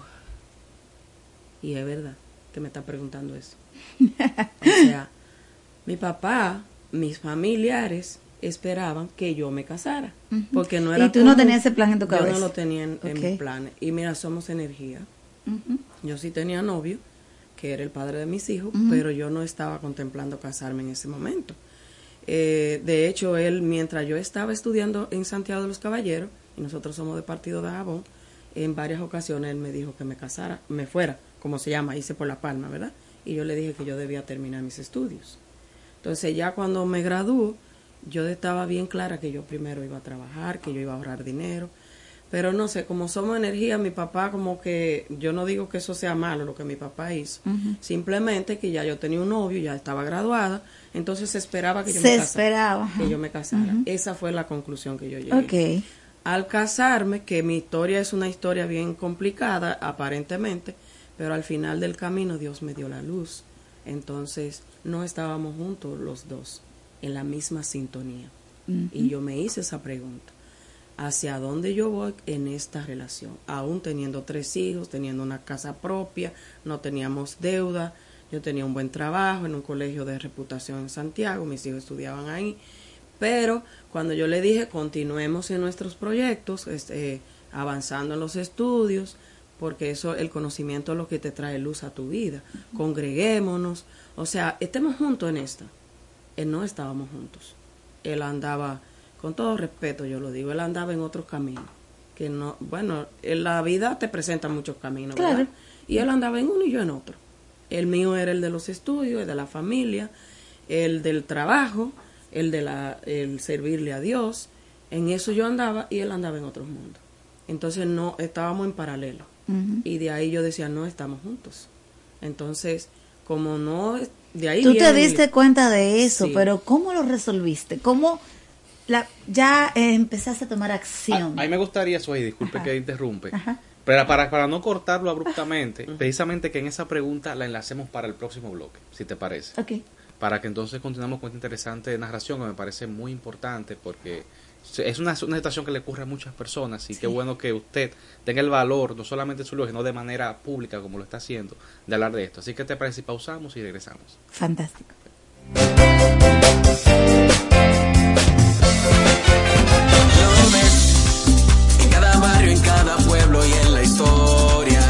y es verdad que me está preguntando eso. <laughs> O sea, mi papá, mis familiares esperaban que yo me casara, porque no era Y tú no tenías ese plan en tu Yo cabeza. no lo tenía en, en Ok. mis planes. Y mira, somos energía. Yo sí tenía novio, que era el padre de mis hijos, pero yo no estaba contemplando casarme en ese momento. Eh, de hecho, él, mientras yo estaba estudiando en Santiago de los Caballeros, y nosotros somos de partido de Jabón, en varias ocasiones él me dijo que me casara, me fuera, como se llama, hice por la palma, ¿verdad? Y yo le dije que yo debía terminar mis estudios. Entonces ya cuando me graduó, yo estaba bien clara que yo primero iba a trabajar, que yo iba a ahorrar dinero, Pero no sé, como somos energía, mi papá como que, yo no digo que eso sea malo lo que mi papá hizo, simplemente que ya yo tenía un novio, ya estaba graduada, entonces se esperaba que yo Se me casara. esperaba. Que yo me casara. Esa fue la conclusión que yo llegué. Al casarme, que mi historia es una historia bien complicada, aparentemente, pero al final del camino Dios me dio la luz. Entonces no estábamos juntos los dos, en la misma sintonía. Y yo me hice esa pregunta. ¿Hacia dónde yo voy en esta relación? Aún teniendo tres hijos, teniendo una casa propia, no teníamos deuda, yo tenía un buen trabajo en un colegio de reputación en Santiago, mis hijos estudiaban ahí, pero cuando yo le dije continuemos en nuestros proyectos, este, avanzando en los estudios, porque eso, el conocimiento es lo que te trae luz a tu vida, congreguémonos, o sea, estemos juntos en esta. Él no estábamos juntos. Él andaba, con todo respeto yo lo digo, él andaba en otros caminos. Que no, bueno, en la vida te presenta muchos caminos, ¿verdad? Claro. Y él andaba en uno y yo en otro. El mío era el de los estudios, el de la familia, el del trabajo, el de la, el servirle a Dios. En eso yo andaba y él andaba en otros mundos. Entonces no estábamos en paralelo. Y de ahí yo decía, no estamos juntos. Entonces, como no, de ahí Tú te diste cuenta de eso, Sí. pero ¿cómo lo resolviste? ¿Cómo la, ya eh, empezaste a tomar acción? A mí me gustaría, Soy, disculpe Ajá. que interrumpe, Ajá. Pero para, para no cortarlo abruptamente, precisamente que en esa pregunta la enlacemos para el próximo bloque, si te parece. Ok. Para que entonces continuemos con esta interesante narración que me parece muy importante porque es una, una situación que le ocurre a muchas personas y qué bueno que usted tenga el valor, no solamente en su blog, sino de manera pública como lo está haciendo, de hablar de esto. Así que te parece si pausamos y regresamos. Fantástico. Ves en cada barrio, en cada pueblo y en historia.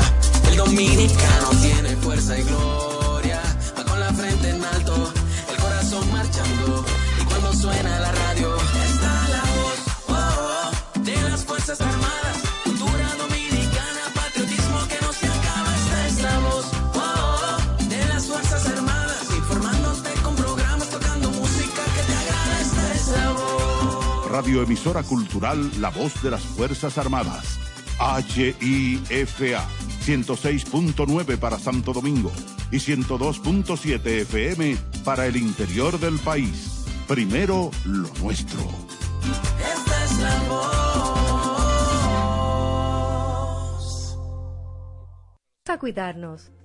El dominicano tiene fuerza y gloria. Va con la frente en alto, el corazón marchando. Y cuando suena la radio, está la voz oh, oh, de las Fuerzas Armadas. Cultura dominicana, patriotismo que no se acaba. Esta es la voz oh, oh, de las Fuerzas Armadas. Informándote con programas, tocando música que te agrada. Esta es la voz. Radioemisora Cultural La Voz de las Fuerzas Armadas. HIFA 106.9 para Santo Domingo y 102.7 FM para el interior del país. Primero lo nuestro. Esta es la voz. A cuidarnos.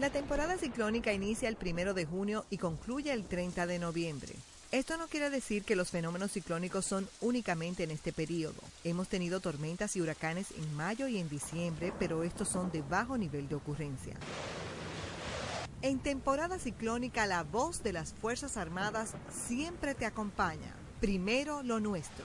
La temporada ciclónica inicia el primero de junio y concluye el 30 de noviembre. Esto no quiere decir que los fenómenos ciclónicos son únicamente en este periodo. Hemos tenido tormentas y huracanes en mayo y en diciembre, pero estos son de bajo nivel de ocurrencia. En temporada ciclónica, la voz de las Fuerzas Armadas siempre te acompaña. Primero lo nuestro.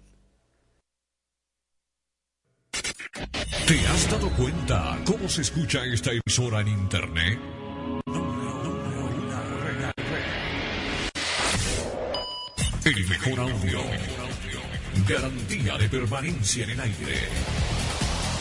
¿Te has dado cuenta cómo se escucha esta emisora en internet? El mejor audio. Garantía de permanencia en el aire.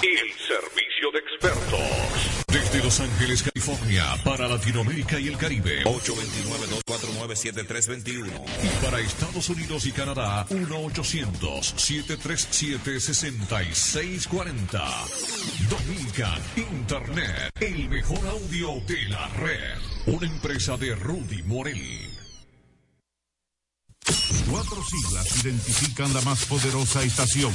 El servicio de expertos. Desde Los Ángeles, California, para Latinoamérica y el Caribe. 829-249-7321. Y para Estados Unidos y Canadá, 1-800-737-6640. Dominican Internet, el mejor audio de la red. Una empresa de Rudy Morel. Cuatro siglas identifican la más poderosa estación,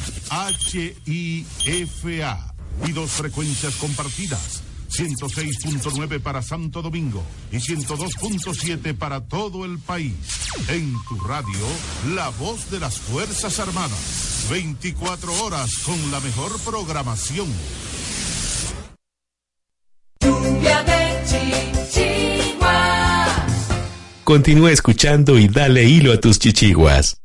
HIFA, y dos frecuencias compartidas, 106.9 para Santo Domingo y 102.7 para todo el país. En tu radio, la voz de las Fuerzas Armadas, 24 horas con la mejor programación. Lluvia de chichiguas. Continúa escuchando y dale hilo a tus chichiguas.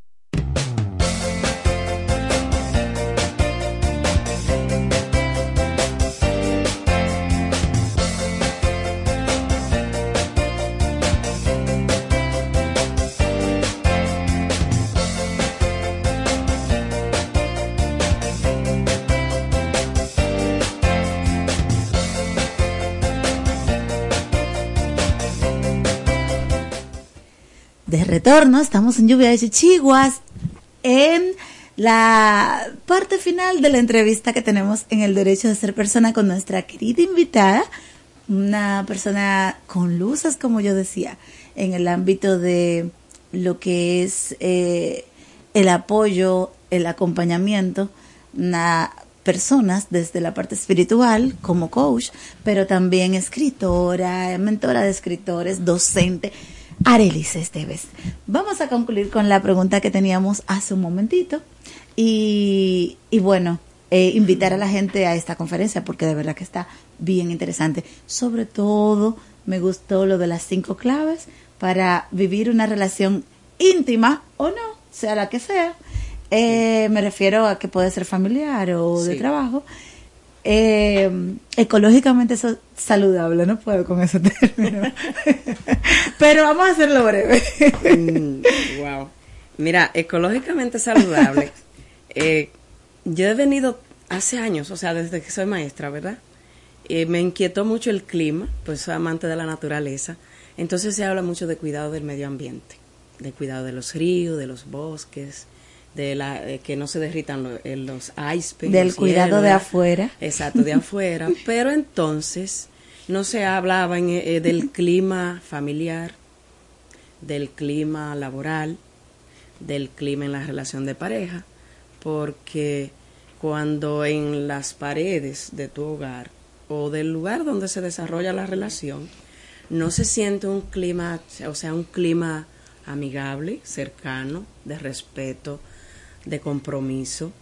Retorno, estamos en Lluvia de Chichiguas, en la parte final de la entrevista que tenemos en el derecho de ser persona con nuestra querida invitada, una persona con luces, como yo decía, en el ámbito de lo que es eh, el apoyo, el acompañamiento personas desde la parte espiritual como coach, pero también escritora, mentora de escritores, docente. Arelis Esteves. Vamos a concluir con la pregunta que teníamos hace un momentito y, y bueno, eh, invitar a la gente a esta conferencia porque de verdad que está bien interesante. Sobre todo me gustó lo de las cinco claves para vivir una relación íntima o no, sea la que sea. Eh, me refiero a que puede ser familiar o de trabajo. Eh, ecológicamente eso saludable, no puedo con ese <laughs> término. Pero vamos a hacerlo breve. wow. Mira, ecológicamente saludable. eh, yo he venido hace años, o sea, desde que soy maestra, ¿verdad? Eh, me inquietó mucho el clima, pues soy amante de la naturaleza. Entonces se habla mucho de cuidado del medio ambiente, de cuidado de los ríos, de los bosques, de la eh, que no se derritan lo- eh, los icebergs. Del los cuidado hielos, de afuera. Exacto, de afuera. <laughs> Pero entonces no se hablaba en, eh, del clima familiar, del clima laboral, del clima en la relación de pareja, porque cuando en las paredes de tu hogar o del lugar donde se desarrolla la relación no se siente un clima, o sea, un clima amigable, cercano, de respeto, de compromiso,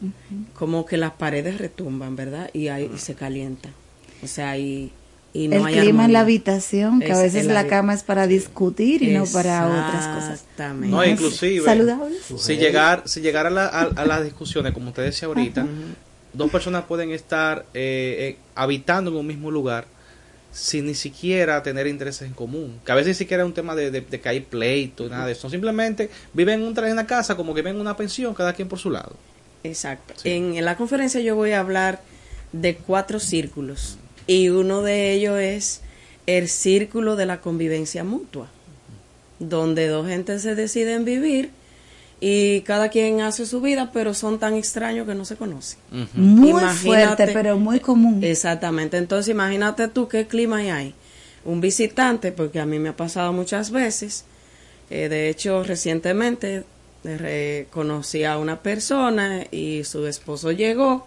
como que las paredes retumban, ¿verdad? Y, hay, y se calienta. O sea, y, y no el hay clima en la habitación, que a Es- veces la cama es para discutir y no para otras cosas. Exactamente. No, inclusive. Saludables. Si llegar, si llegar a, la- a- a las discusiones, como usted decía ahorita, dos personas pueden estar eh, eh, habitando en un mismo lugar sin ni siquiera tener intereses en común. Que a veces ni siquiera es un tema de, de- de que hay pleito nada de eso. Simplemente viven en un- en una casa como que viven en una pensión, cada quien por su lado. Exacto. En, en la conferencia yo voy a hablar de cuatro círculos y uno de ellos es el círculo de la convivencia mutua, donde dos gentes se deciden vivir y cada quien hace su vida, pero son tan extraños que no se conocen. Muy Imagínate- fuerte, pero muy común. Exactamente. Entonces, imagínate tú qué clima hay ahí. Un visitante, porque a mí me ha pasado muchas veces. eh, de hecho, recientemente eh, conocí a una persona y su esposo llegó.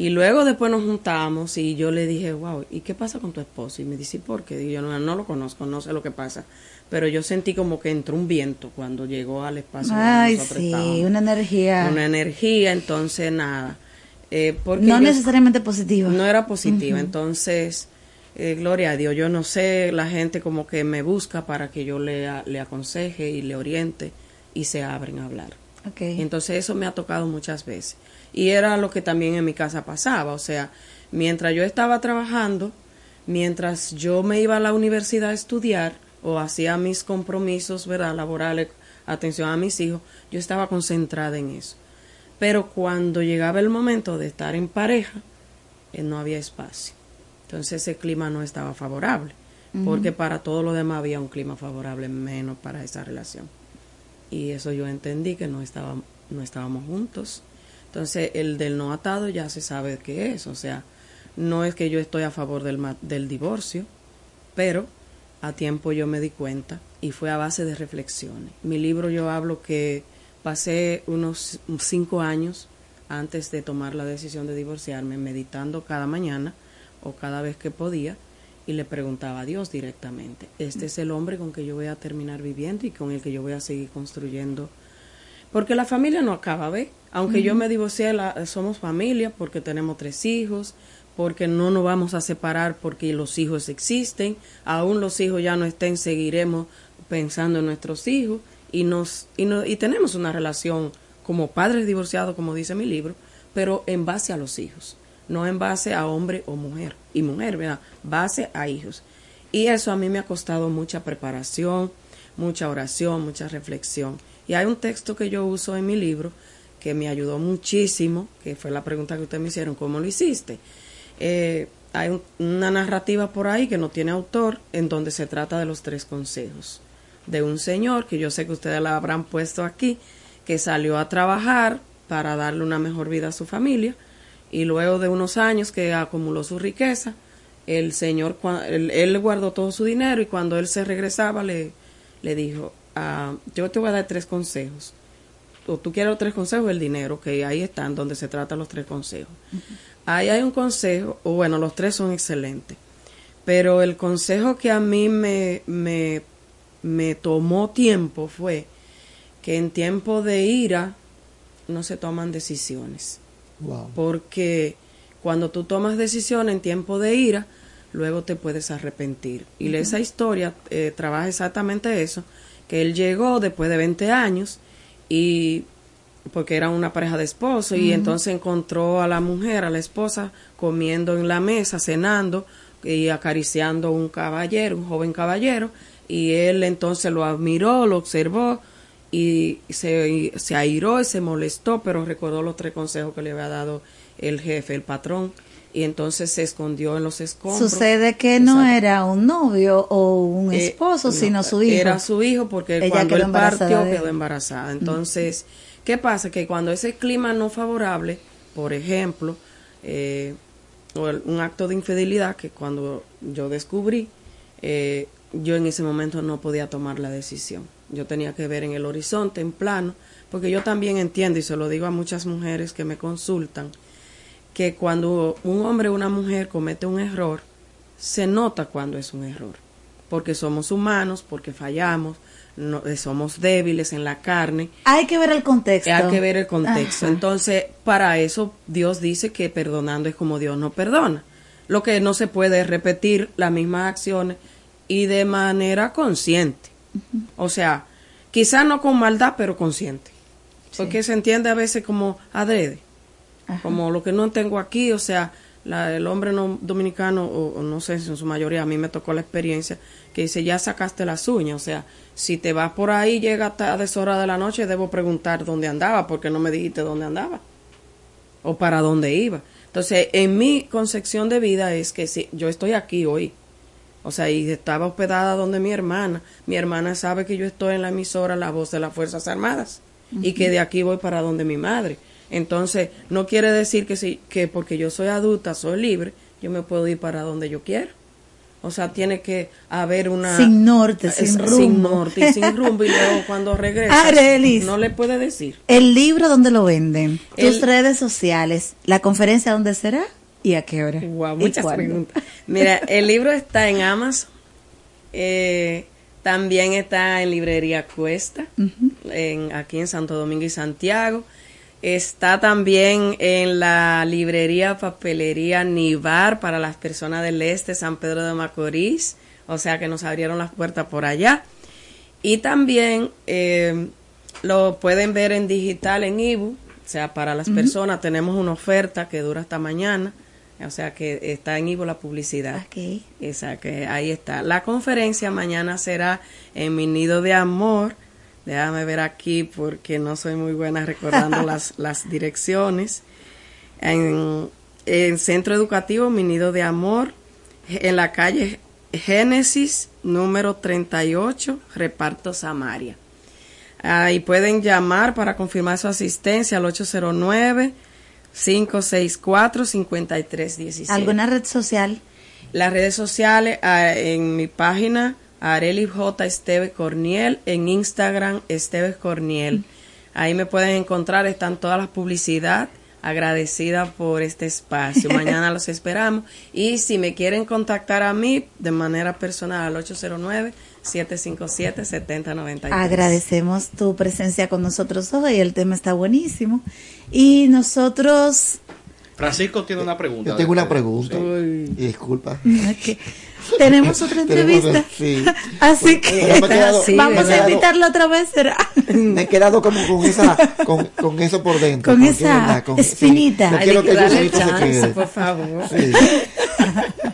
Y luego después nos juntamos y yo le dije, wow, ¿y qué pasa con tu esposo? Y me dice, ¿por qué? Y yo no, no lo conozco, no sé lo que pasa. Pero yo sentí como que entró un viento cuando llegó al espacio. Ay, sí, estábamos. una energía. Una energía, entonces nada. Eh, porque no necesariamente positiva. no era positiva. Entonces, eh, gloria a Dios, yo no sé, la gente como que me busca para que yo le, le aconseje y le oriente y se abren a hablar. Ok. Entonces eso me ha tocado muchas veces. Y era lo que también en mi casa pasaba, o sea, mientras yo estaba trabajando, mientras yo me iba a la universidad a estudiar o hacía mis compromisos, ¿verdad? Laborales, atención a mis hijos, yo estaba concentrada en eso. Pero cuando llegaba el momento de estar en pareja, eh, no había espacio. Entonces ese clima no estaba favorable, porque para todo lo demás había un clima favorable menos para esa relación. Y eso yo entendí que no, estaba, no estábamos juntos. Entonces el del no atado ya se sabe qué es, o sea, no es que yo estoy a favor del, del divorcio, pero a tiempo yo me di cuenta y fue a base de reflexiones. Mi libro yo hablo que pasé unos cinco años antes de tomar la decisión de divorciarme, meditando cada mañana o cada vez que podía y le preguntaba a Dios directamente, este es el hombre con que yo voy a terminar viviendo y con el que yo voy a seguir construyendo. Porque la familia no acaba, ¿ve? Aunque yo me divorcié, la- somos familia porque tenemos tres hijos, porque no nos vamos a separar porque los hijos existen, aún los hijos ya no estén, seguiremos pensando en nuestros hijos y nos y, no- y tenemos una relación como padres divorciados, como dice mi libro, pero en base a los hijos, no en base a hombre o mujer y mujer, ¿verdad? Base a hijos. Y eso a mí me ha costado mucha preparación, mucha oración, mucha reflexión. Y hay un texto que yo uso en mi libro que me ayudó muchísimo, que fue la pregunta que ustedes me hicieron, ¿cómo lo hiciste? Eh, hay un- una narrativa por ahí que no tiene autor en donde se trata de los tres consejos de un señor que yo sé que ustedes la habrán puesto aquí, que salió a trabajar para darle una mejor vida a su familia y luego de unos años que acumuló su riqueza, el señor, él guardó todo su dinero y cuando él se regresaba le, le dijo, ah, yo te voy a dar tres consejos. O tú quieres los tres consejos, el dinero, que ahí están donde se tratan los tres consejos. Ahí hay un consejo, o bueno, los tres son excelentes, pero el consejo que a mí me, me, me tomó tiempo fue que en tiempo de ira no se toman decisiones. Wow. Porque cuando tú tomas decisiones en tiempo de ira, luego te puedes arrepentir. Y esa historia eh, trabaja exactamente eso, que él llegó después de 20 años y porque era una pareja de esposos y entonces encontró a la mujer, a la esposa, comiendo en la mesa, cenando y acariciando un caballero, un joven caballero, y él entonces lo admiró, lo observó y se, y se airó y se molestó, pero recordó los tres consejos que le había dado el jefe, el patrón, y entonces se escondió en los escombros. Sucede que no era un novio o un Eh, esposo, no, sino su hijo. Era su hijo porque Ella cuando quedó él partió quedó embarazada. Entonces, ¿qué pasa? Que cuando ese clima no favorable, por ejemplo, eh, o el- un acto de infidelidad que cuando yo descubrí, eh, yo en ese momento no podía tomar la decisión. Yo tenía que ver en el horizonte, en plano, porque yo también entiendo, y se lo digo a muchas mujeres que me consultan, que cuando un hombre o una mujer comete un error, se nota cuando es un error, porque somos humanos, porque fallamos, no- eh, somos débiles en la carne, Hay que ver el contexto. hay que ver el contexto. Ajá. Entonces, para eso Dios dice que perdonando es como Dios no perdona. Lo que no se puede es repetir las mismas acciones y de manera consciente. O sea, quizás no con maldad, pero consciente. Porque se entiende a veces como adrede. Como lo que no tengo aquí, o sea, la- el hombre no dominicano, o, o no sé si en su mayoría, a mí me tocó la experiencia, que dice, ya sacaste las uñas, o sea, si te vas por ahí, llega hasta a deshora de la noche, debo preguntar dónde andaba, porque no me dijiste dónde andaba, o para dónde iba. Entonces, en mi concepción de vida es que si yo estoy aquí hoy, o sea, y estaba hospedada donde mi hermana, mi hermana sabe que yo estoy en la emisora La Voz de las Fuerzas Armadas, y que de aquí voy para donde mi madre. Entonces, no quiere decir que, si, que porque yo soy adulta, soy libre, yo me puedo ir para donde yo quiero. O sea, tiene que haber una... Sin norte, Es- sin Sin rumbo. norte y sin <laughs> rumbo. Y luego cuando regresa, Arelis. no le puede decir. El libro, ¿dónde lo venden? Tus redes sociales. ¿La conferencia dónde será? ¿Y a qué hora? Wow, ¿Y muchas cuándo? preguntas. Mira, el libro está en Amazon. eh, también está en Librería Cuesta, en, aquí en Santo Domingo y Santiago. Está también en la librería Papelería Nivar para las personas del este, San Pedro de Macorís. O sea que nos abrieron las puertas por allá. Y también eh, lo pueden ver en digital, en ebook. O sea, para las personas tenemos una oferta que dura hasta mañana O sea que está en Ivo la publicidad. Esa que ahí está. La conferencia mañana será en mi nido de amor. Déjame ver aquí porque no soy muy buena recordando <laughs> las, las direcciones. En, en Centro Educativo Mi Nido de Amor, en la calle Génesis número 38, Reparto Samaria. Ahí pueden llamar para confirmar su asistencia al 809 564 5317. ¿Alguna red social? Las redes sociales ah, en mi página Areli J. Esteves Corniel, en Instagram Esteves Corniel. Ahí me pueden encontrar, están todas las publicidad. Agradecida por este espacio. <laughs> Mañana los esperamos. Y si me quieren contactar a mí de manera personal al 809 757-7093. Agradecemos tu presencia con nosotros hoy, el tema está buenísimo. Y nosotros... Francisco tiene una pregunta. Yo tengo una pregunta. disculpa. <laughs> Tenemos <laughs> otra entrevista. <laughs> Así que <laughs> vamos a invitarla otra vez. ¿será? Me he quedado como con esa, con, con eso por dentro. Con esa espinita. no quiero que chance, por favor.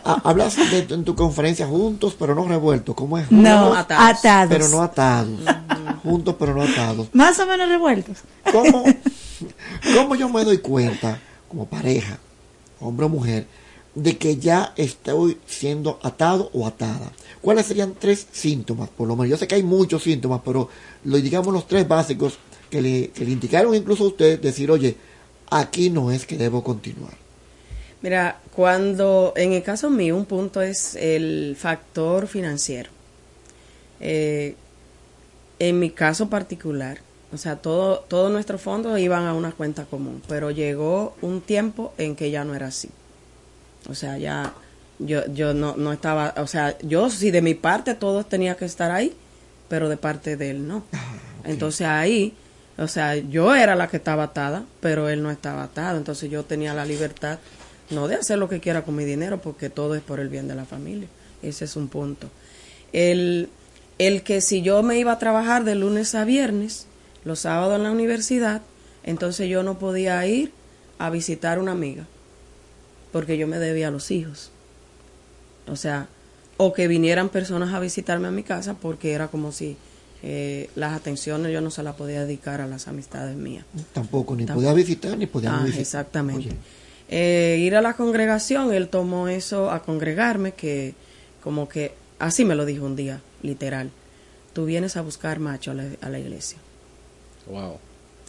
Ah, hablas de, en tu conferencia juntos pero no revueltos. ¿Cómo es? No, atados. Pero no atados. juntos pero no atados. Más o menos revueltos. ¿Cómo, ¿Cómo yo me doy cuenta, como pareja, hombre o mujer, de que ya estoy siendo atado o atada? ¿Cuáles serían tres síntomas? Por lo menos, yo sé que hay muchos síntomas, pero lo, digamos los tres básicos que le, indicaron incluso a usted, decir, oye, aquí no es que debo continuar. Mira, cuando en el caso mío un punto es el factor financiero. Eh, en mi caso particular, o sea, todo, todos nuestros fondos iban a una cuenta común, pero llegó un tiempo en que ya no era así. O sea, ya yo, yo no, no estaba, o sea, yo sí de mi parte todo tenía que estar ahí, pero de parte de él no. Entonces ahí, o sea, yo era la que estaba atada, pero él no estaba atado, entonces yo tenía la libertad no de hacer lo que quiera con mi dinero, porque todo es por el bien de la familia. Ese es un punto. El, el que si yo me iba a trabajar de lunes a viernes, los sábados en la universidad, entonces yo no podía ir a visitar una amiga, porque yo me debía a los hijos. O sea, o que vinieran personas a visitarme a mi casa, porque era como si eh, las atenciones yo no se las podía dedicar a las amistades mías. Tampoco, ni podía visitar, ni podía ah, visitar. Exactamente. Eh, ir a la congregación, él tomó eso a congregarme, que como que así me lo dijo un día, literal. Tú vienes a buscar macho a la, iglesia. Wow.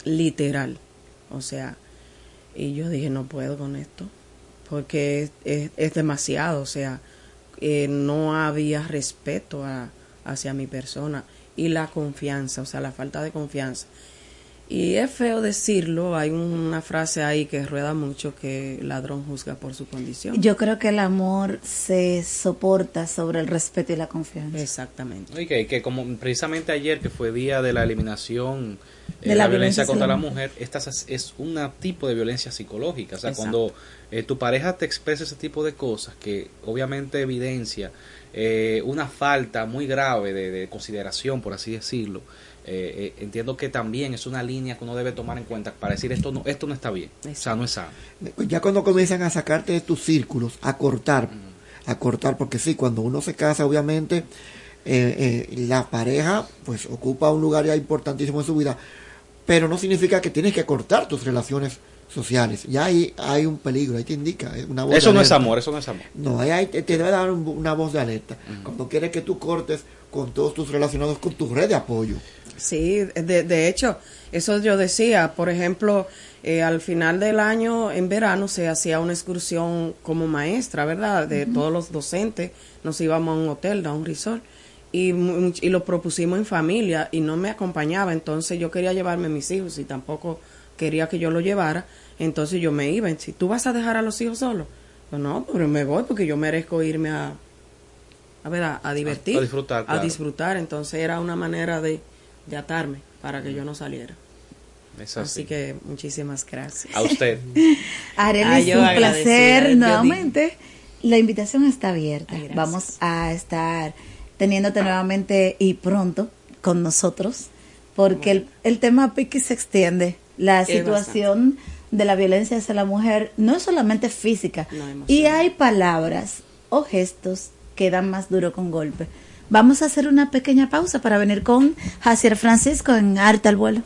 Literal. O sea, y yo dije, no puedo con esto, porque es, es, demasiado, o sea, eh, no había respeto a, hacia mi persona y la confianza, o sea, la falta de confianza. Y es feo decirlo, hay una frase ahí que rueda mucho que ladrón juzga por su condición. Yo creo que el amor se soporta sobre el respeto y la confianza. Exactamente. Y que, como precisamente ayer que fue día de la eliminación de la, violencia, contra la mujer, esta es un tipo de violencia psicológica. O sea, cuando eh, tu pareja te expresa ese tipo de cosas que obviamente evidencia eh, una falta muy grave de consideración, por así decirlo, eh, eh, entiendo que también es una línea que uno debe tomar en cuenta para decir esto no esto no está bien, o sea, no es sano. Ya cuando comienzan a sacarte de tus círculos, a cortar, a cortar, porque sí, cuando uno se casa, obviamente, eh, la pareja pues ocupa un lugar ya importantísimo en su vida, pero no significa que tienes que cortar tus relaciones sociales. Ya hay, hay un peligro, ahí te indica una voz Eso no es amor, eso no es amor. No, ahí, te, debe dar una voz de alerta. Cuando quieres que tú cortes con todos tus relacionados con tu red de apoyo. Sí, de, de hecho, eso yo decía, por ejemplo, eh, al final del año, en verano, se hacía una excursión como maestra, ¿verdad? De todos los docentes, nos íbamos a un hotel, a un resort, y, y lo propusimos en familia y no me acompañaba, entonces yo quería llevarme a mis hijos y tampoco quería que yo lo llevara, entonces yo me iba. Si tú vas a dejar a los hijos solos, no, pero me voy porque yo merezco irme a, a ver, a, divertir, a, disfrutar, a disfrutar, entonces era una manera de de atarme para que yo no saliera. así. que muchísimas gracias. A usted. <laughs> Arely, es un placer nuevamente. La invitación está abierta. Vamos a estar teniéndote nuevamente y pronto con nosotros, porque el, el, tema Piki se extiende. La situación de la violencia hacia la mujer no es solamente física. y hay palabras o gestos que dan más duro con golpe. Vamos a hacer una pequeña pausa para venir con Jacier Francisco en Arte al Vuelo.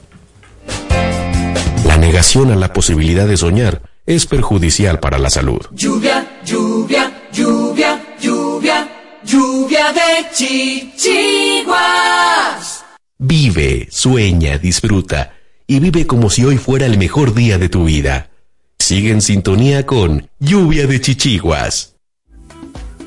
La negación a la posibilidad de soñar es perjudicial para la salud. Lluvia, lluvia, lluvia, lluvia, lluvia de chichiguas. Vive, sueña, disfruta y vive como si hoy fuera el mejor día de tu vida. Sigue en sintonía con Lluvia de Chichiguas.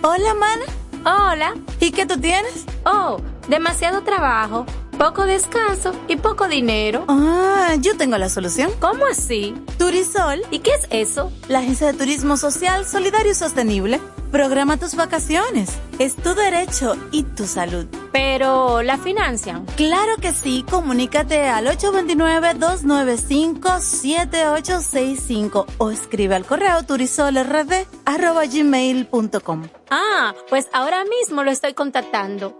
Hola, mana. Hola. ¿Y qué tú tienes? Oh, demasiado trabajo, poco descanso y poco dinero. Ah, yo tengo la solución. ¿Cómo así? Turisol. ¿Y qué es eso? La agencia de turismo social, solidario y sostenible. Programa tus vacaciones. Es tu derecho y tu salud. Pero, ¿la financian? Claro que sí. Comunícate al 829-295-7865 o escribe al correo turisolrd.gmail.com. Ah, pues ahora mismo lo estoy contactando.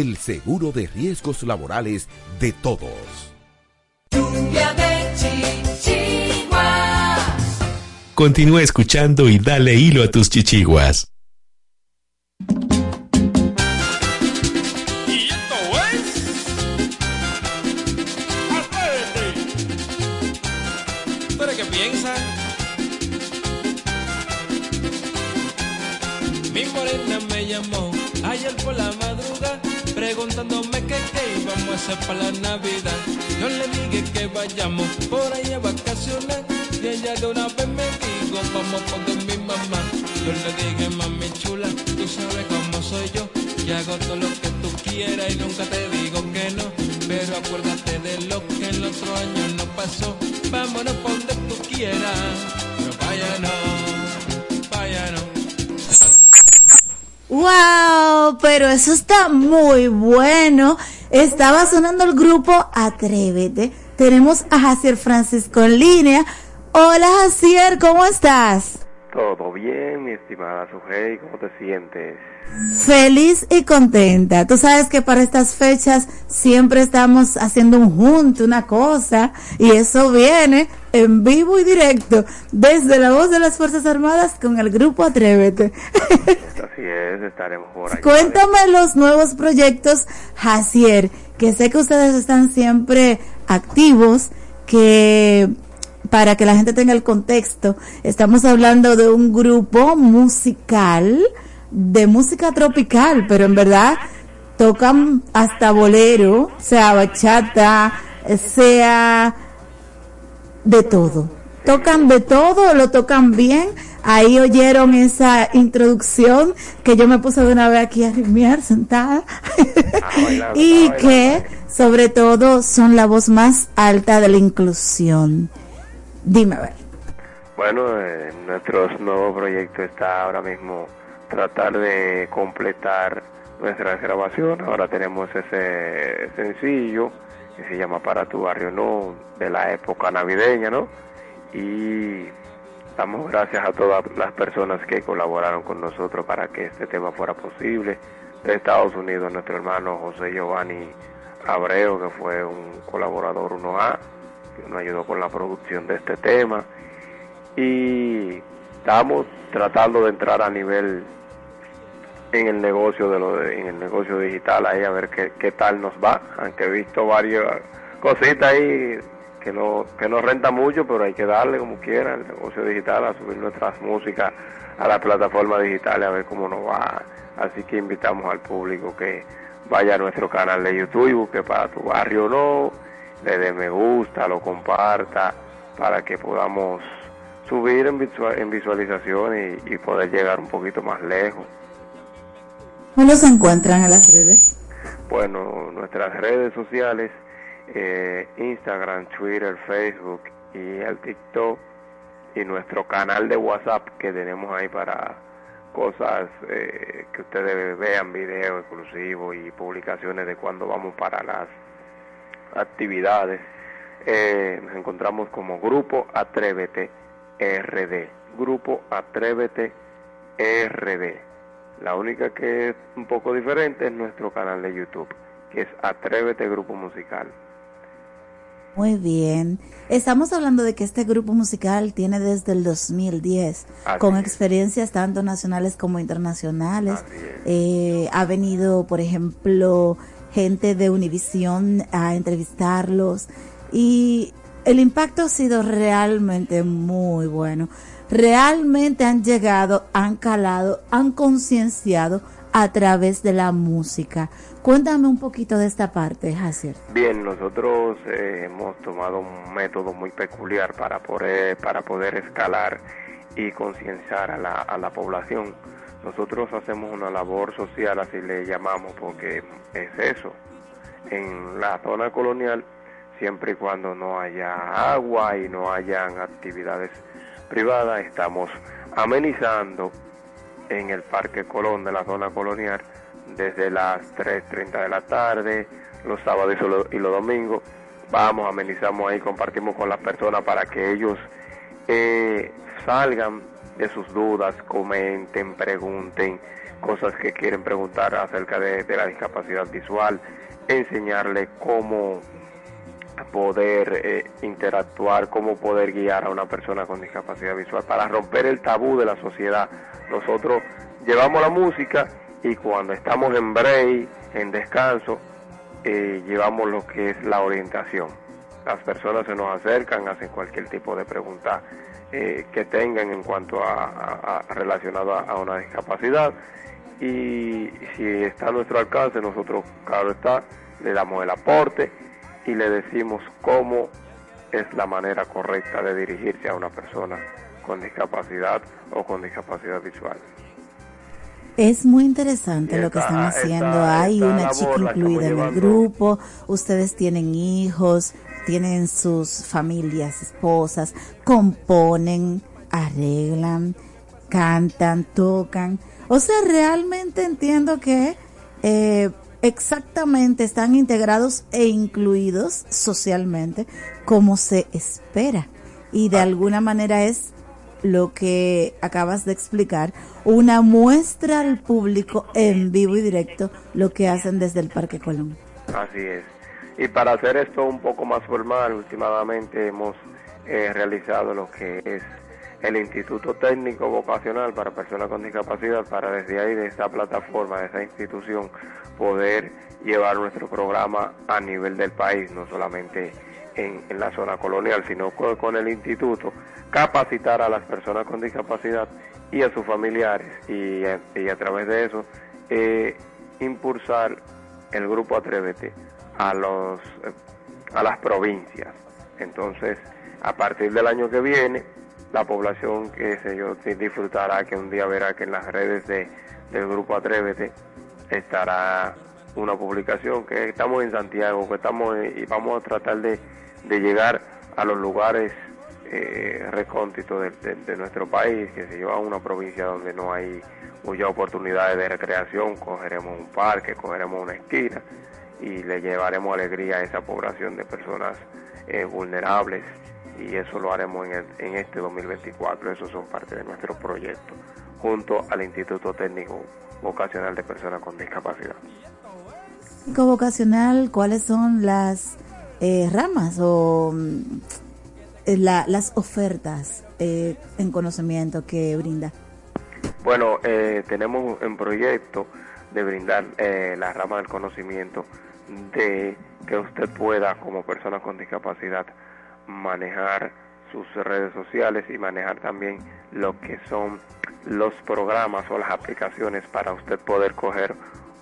el seguro de riesgos laborales de todos. Lluvia de chichiguas. Continúa escuchando y dale hilo a tus chichiguas. Y esto es. Atrévete. ¿Tú eres qué piensas? Mi morena me llamó ayer por la madrugada preguntándome que qué íbamos a hacer para la Navidad. Yo le dije que vayamos por ahí a vacacionar y ella de una vez me dijo vamos con mi mamá. Yo le dije mami chula, tú sabes cómo soy yo, que hago todo lo que tú quieras y nunca te digo que no. Pero acuérdate de lo que el otro año no pasó. Vámonos por donde tú quieras, pero vaya no, vaya pero eso está muy bueno. Estaba sonando el grupo Atrévete. Tenemos a Jacier Francisco en línea. Hola Jacier, ¿cómo estás? Todo bien, mi estimada Sujei, ¿cómo te sientes? Feliz y contenta. Tú sabes que para estas fechas siempre estamos haciendo un junto, una cosa, y eso viene en vivo y directo desde la voz de las Fuerzas Armadas con el grupo Atrévete. <laughs> Así es, estaremos por ahí. Cuéntame los nuevos proyectos, Jacier, que sé que ustedes están siempre activos, que para que la gente tenga el contexto, estamos hablando de un grupo musical, de música tropical, pero en verdad tocan hasta bolero, sea bachata, sea de todo. Tocan de todo, lo tocan bien. Ahí oyeron esa introducción que yo me puse de una vez aquí a rimear sentada. <laughs> y que sobre todo son la voz más alta de la inclusión. Dime a ver. Bueno, eh, nuestro nuevo proyecto está ahora mismo tratar de completar nuestras grabaciones. Ahora tenemos ese sencillo que se llama Para tu barrio no, de la época navideña, ¿no? Y damos gracias a todas las personas que colaboraron con nosotros para que este tema fuera posible. De Estados Unidos, nuestro hermano José Giovanni Abreu, que fue un colaborador 1A, que nos ayudó con la producción de este tema. Y estamos tratando de entrar a nivel en el negocio de lo en el negocio digital ahí a ver qué, qué tal nos va. Aunque he visto varias cositas ahí que no que no renta mucho pero hay que darle como quiera el negocio digital a subir nuestras músicas a la plataforma digital a ver cómo nos va. Así que invitamos al público que vaya a nuestro canal de YouTube que para tu barrio no le dé me gusta lo comparta para que podamos subir en, en visualización y, y poder llegar un poquito más lejos ¿Cómo se encuentran en las redes? Bueno, nuestras redes sociales, eh, Instagram, Twitter, Facebook y el TikTok y nuestro canal de WhatsApp que tenemos ahí para cosas eh, que ustedes vean, videos exclusivos y publicaciones de cuando vamos para las actividades. Eh, nos encontramos como Grupo Atrévete RD. Grupo Atrévete RD. La única que es un poco diferente es nuestro canal de YouTube, que es Atrévete Grupo Musical. Muy bien. Estamos hablando de que este grupo musical tiene desde el 2010, con experiencias tanto nacionales como internacionales. Eh, ha venido, por ejemplo, gente de Univisión a entrevistarlos y el impacto ha sido realmente muy bueno realmente han llegado, han calado, han concienciado a través de la música. Cuéntame un poquito de esta parte, Hacer. Bien, nosotros eh, hemos tomado un método muy peculiar para poder, para poder escalar y concienciar a la, a la población. Nosotros hacemos una labor social, así le llamamos, porque es eso. En la zona colonial, siempre y cuando no haya agua y no hayan actividades privada estamos amenizando en el Parque Colón de la zona colonial desde las 3.30 de la tarde, los sábados y los domingos. Vamos, amenizamos ahí, compartimos con las personas para que ellos eh, salgan de sus dudas, comenten, pregunten cosas que quieren preguntar acerca de, de la discapacidad visual, enseñarle cómo poder eh, interactuar, cómo poder guiar a una persona con discapacidad visual, para romper el tabú de la sociedad. Nosotros llevamos la música y cuando estamos en break, en descanso, eh, llevamos lo que es la orientación. Las personas se nos acercan, hacen cualquier tipo de pregunta eh, que tengan en cuanto a, relacionado a, una discapacidad y si está a nuestro alcance, nosotros, claro está, le damos el aporte y le decimos cómo es la manera correcta de dirigirse a una persona con discapacidad o con discapacidad visual. Es muy interesante lo que están haciendo. Hay una chica incluida en el grupo, ustedes tienen hijos, tienen sus familias, esposas, componen, arreglan, cantan, tocan. O sea, realmente entiendo que eh, exactamente están integrados e incluidos socialmente como se espera. Y de alguna manera es lo que acabas de explicar, una muestra al público en vivo y directo lo que hacen desde el Parque Colón. Así es. Y para hacer esto un poco más formal, últimamente hemos eh, realizado lo que es el Instituto Técnico Vocacional para Personas con Discapacidad, para desde ahí, de esta plataforma, de esa institución, poder llevar nuestro programa a nivel del país, no solamente en, la zona colonial, sino con, el instituto, capacitar a las personas con discapacidad y a sus familiares y, a través de eso eh, impulsar el grupo Atrévete a, los, a las provincias. Entonces, a partir del año que viene, la población que se yo disfrutará, que un día verá que en las redes de, del grupo Atrévete estará una publicación que estamos en Santiago, que estamos y vamos a tratar de, de llegar a los lugares eh, recónditos de, nuestro país, que se lleva a una provincia donde no hay muchas oportunidades de recreación, cogeremos un parque, cogeremos una esquina y le llevaremos alegría a esa población de personas eh, vulnerables y eso lo haremos en, en este 2024. Esos son parte de nuestro proyecto junto al Instituto Técnico Vocacional de Personas con Discapacidad. Vocacional, ¿cuáles son las eh, ramas o mm, las ofertas eh, en conocimiento que brinda? Bueno, eh, tenemos en proyecto de brindar la rama del conocimiento de que usted pueda como persona con discapacidad manejar sus redes sociales y manejar también lo que son los programas o las aplicaciones para usted poder coger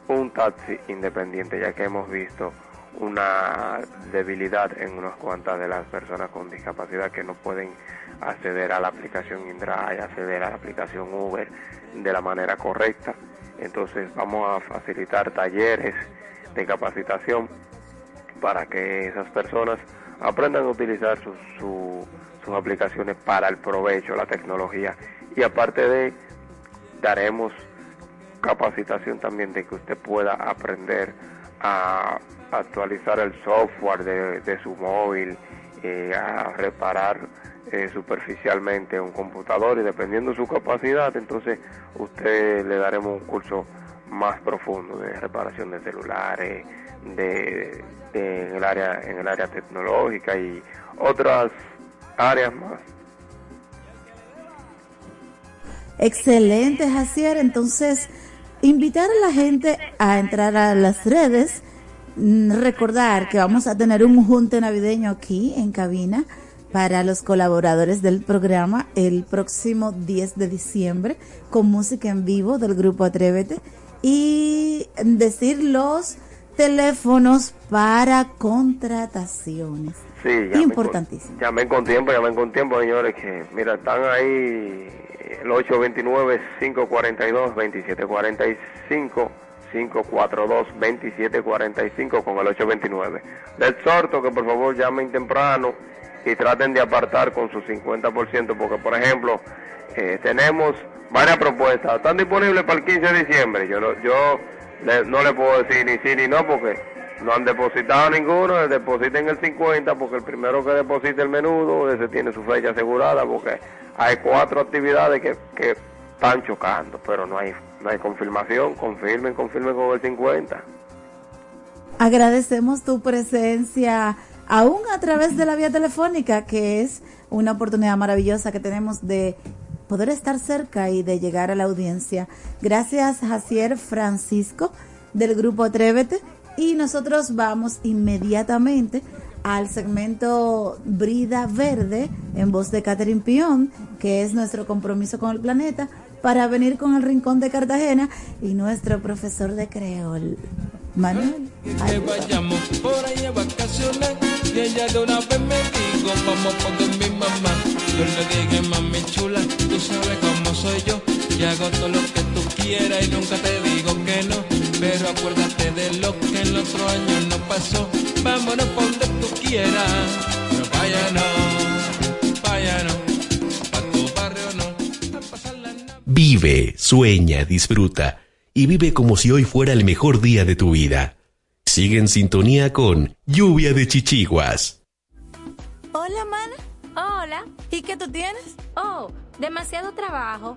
un taxi independiente, ya que hemos visto una debilidad en unas cuantas de las personas con discapacidad que no pueden acceder a la aplicación InDrive, acceder a la aplicación Uber de la manera correcta. Entonces vamos a facilitar talleres de capacitación para que esas personas aprendan a utilizar sus aplicaciones para el provecho, la tecnología. Y aparte de, daremos capacitación también de que usted pueda aprender a actualizar el software de, su móvil, eh, a reparar eh, superficialmente un computador y dependiendo de su capacidad, entonces usted le daremos un curso más profundo de reparación de celulares, de, en el área en el área tecnológica y otras áreas más. Excelente, Jacier. Entonces, invitar a la gente a entrar a las redes, mm, recordar que vamos a tener un junte navideño aquí en cabina para los colaboradores del programa el próximo 10 de diciembre con música en vivo del grupo Atrévete y decir los teléfonos para contrataciones. Sí, Importantísimo. llamen con tiempo, llamen con tiempo, señores, que mira, están ahí el 829-542-2745. 542-2745 con el 829. Del sorto que por favor llamen temprano y traten de apartar con su 50% porque por ejemplo eh, tenemos varias propuestas, están disponibles para el 15 de diciembre. Yo, yo no le puedo decir ni sí ni no porque no han depositado ninguno, depositen el 50 porque el primero que deposite el menudo, ese tiene su fecha asegurada porque hay cuatro actividades que, que están chocando, pero no hay, no hay confirmación, confirmen, confirmen con el 50. Agradecemos tu presencia aún a través de la vía telefónica, que es una oportunidad maravillosa que tenemos de poder estar cerca y de llegar a la audiencia. Gracias, Jacier Francisco, del grupo Atrévete. Y nosotros vamos inmediatamente al segmento Brida Verde en voz de Catherine Pion, que es nuestro compromiso con el planeta, para venir con el Rincón de Cartagena y nuestro profesor de creol, Manuel. Que vayamos por ahí a vacaciones y ella de una vez me dijo, vamos con mi mamá. Yo le dije, mami chula, tú sabes cómo soy yo, y hago todo lo que tú quieras y nunca te digo que no. Pero acuérdate de lo que el otro año no pasó, vámonos por donde tú quieras, pero vaya no, vaya no, pa' tu barrio no, a pasar la Vive Sueña, disfruta y vive como si hoy fuera el mejor día de tu vida. Sigue en sintonía con Lluvia de Chichiguas. Hola, mana. Hola. ¿Y qué tú tienes? Oh, demasiado trabajo,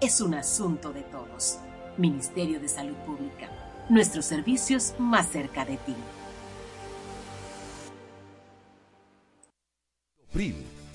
es un asunto de todos. Ministerio de Salud Pública. Nuestros servicios más cerca de ti.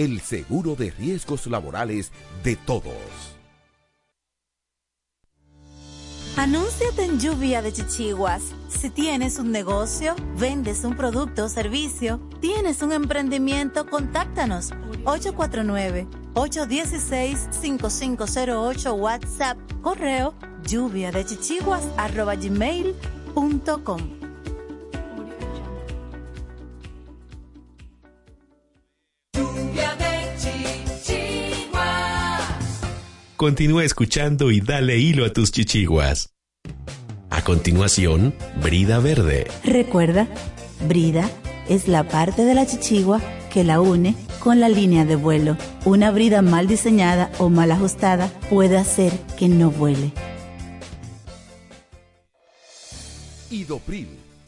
el seguro de riesgos laborales de todos. Anúnciate en Lluvia de Chichiguas. Si tienes un negocio, vendes un producto o servicio, tienes un emprendimiento, contáctanos 849-816-5508 WhatsApp, correo lluvia de chichiguas arroba Continúa escuchando y dale hilo a tus chichiguas. A continuación, Brida Verde. Recuerda, brida es la parte de la chichigua que la une con la línea de vuelo. Una brida mal diseñada o mal ajustada puede hacer que no vuele. Idopril,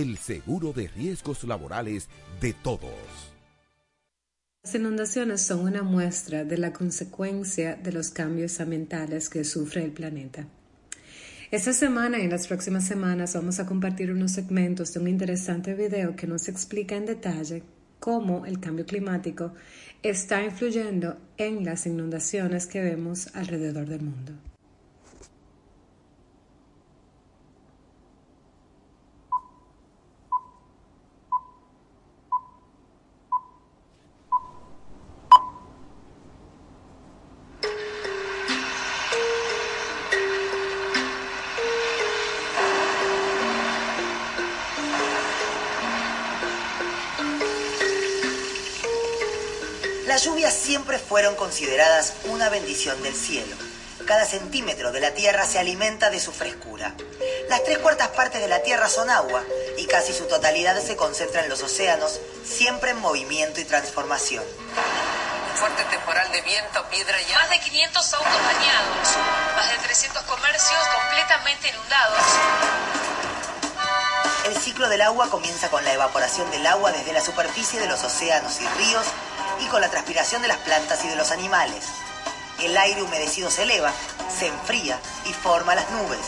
el seguro de riesgos laborales de todos. Las inundaciones son una muestra de la consecuencia de los cambios ambientales que sufre el planeta. Esta semana y en las próximas semanas vamos a compartir unos segmentos de un interesante video que nos explica en detalle cómo el cambio climático está influyendo en las inundaciones que vemos alrededor del mundo. Las lluvias siempre fueron consideradas una bendición del cielo. Cada centímetro de la tierra se alimenta de su frescura. Las tres cuartas partes de la tierra son agua y casi su totalidad se concentra en los océanos, siempre en movimiento y transformación. Un fuerte temporal de viento, piedra y Más de 500 autos dañados. Más de 300 comercios completamente inundados. El ciclo del agua comienza con la evaporación del agua desde la superficie de los océanos y ríos con la transpiración de las plantas y de los animales. El aire humedecido se eleva, se enfría y forma las nubes.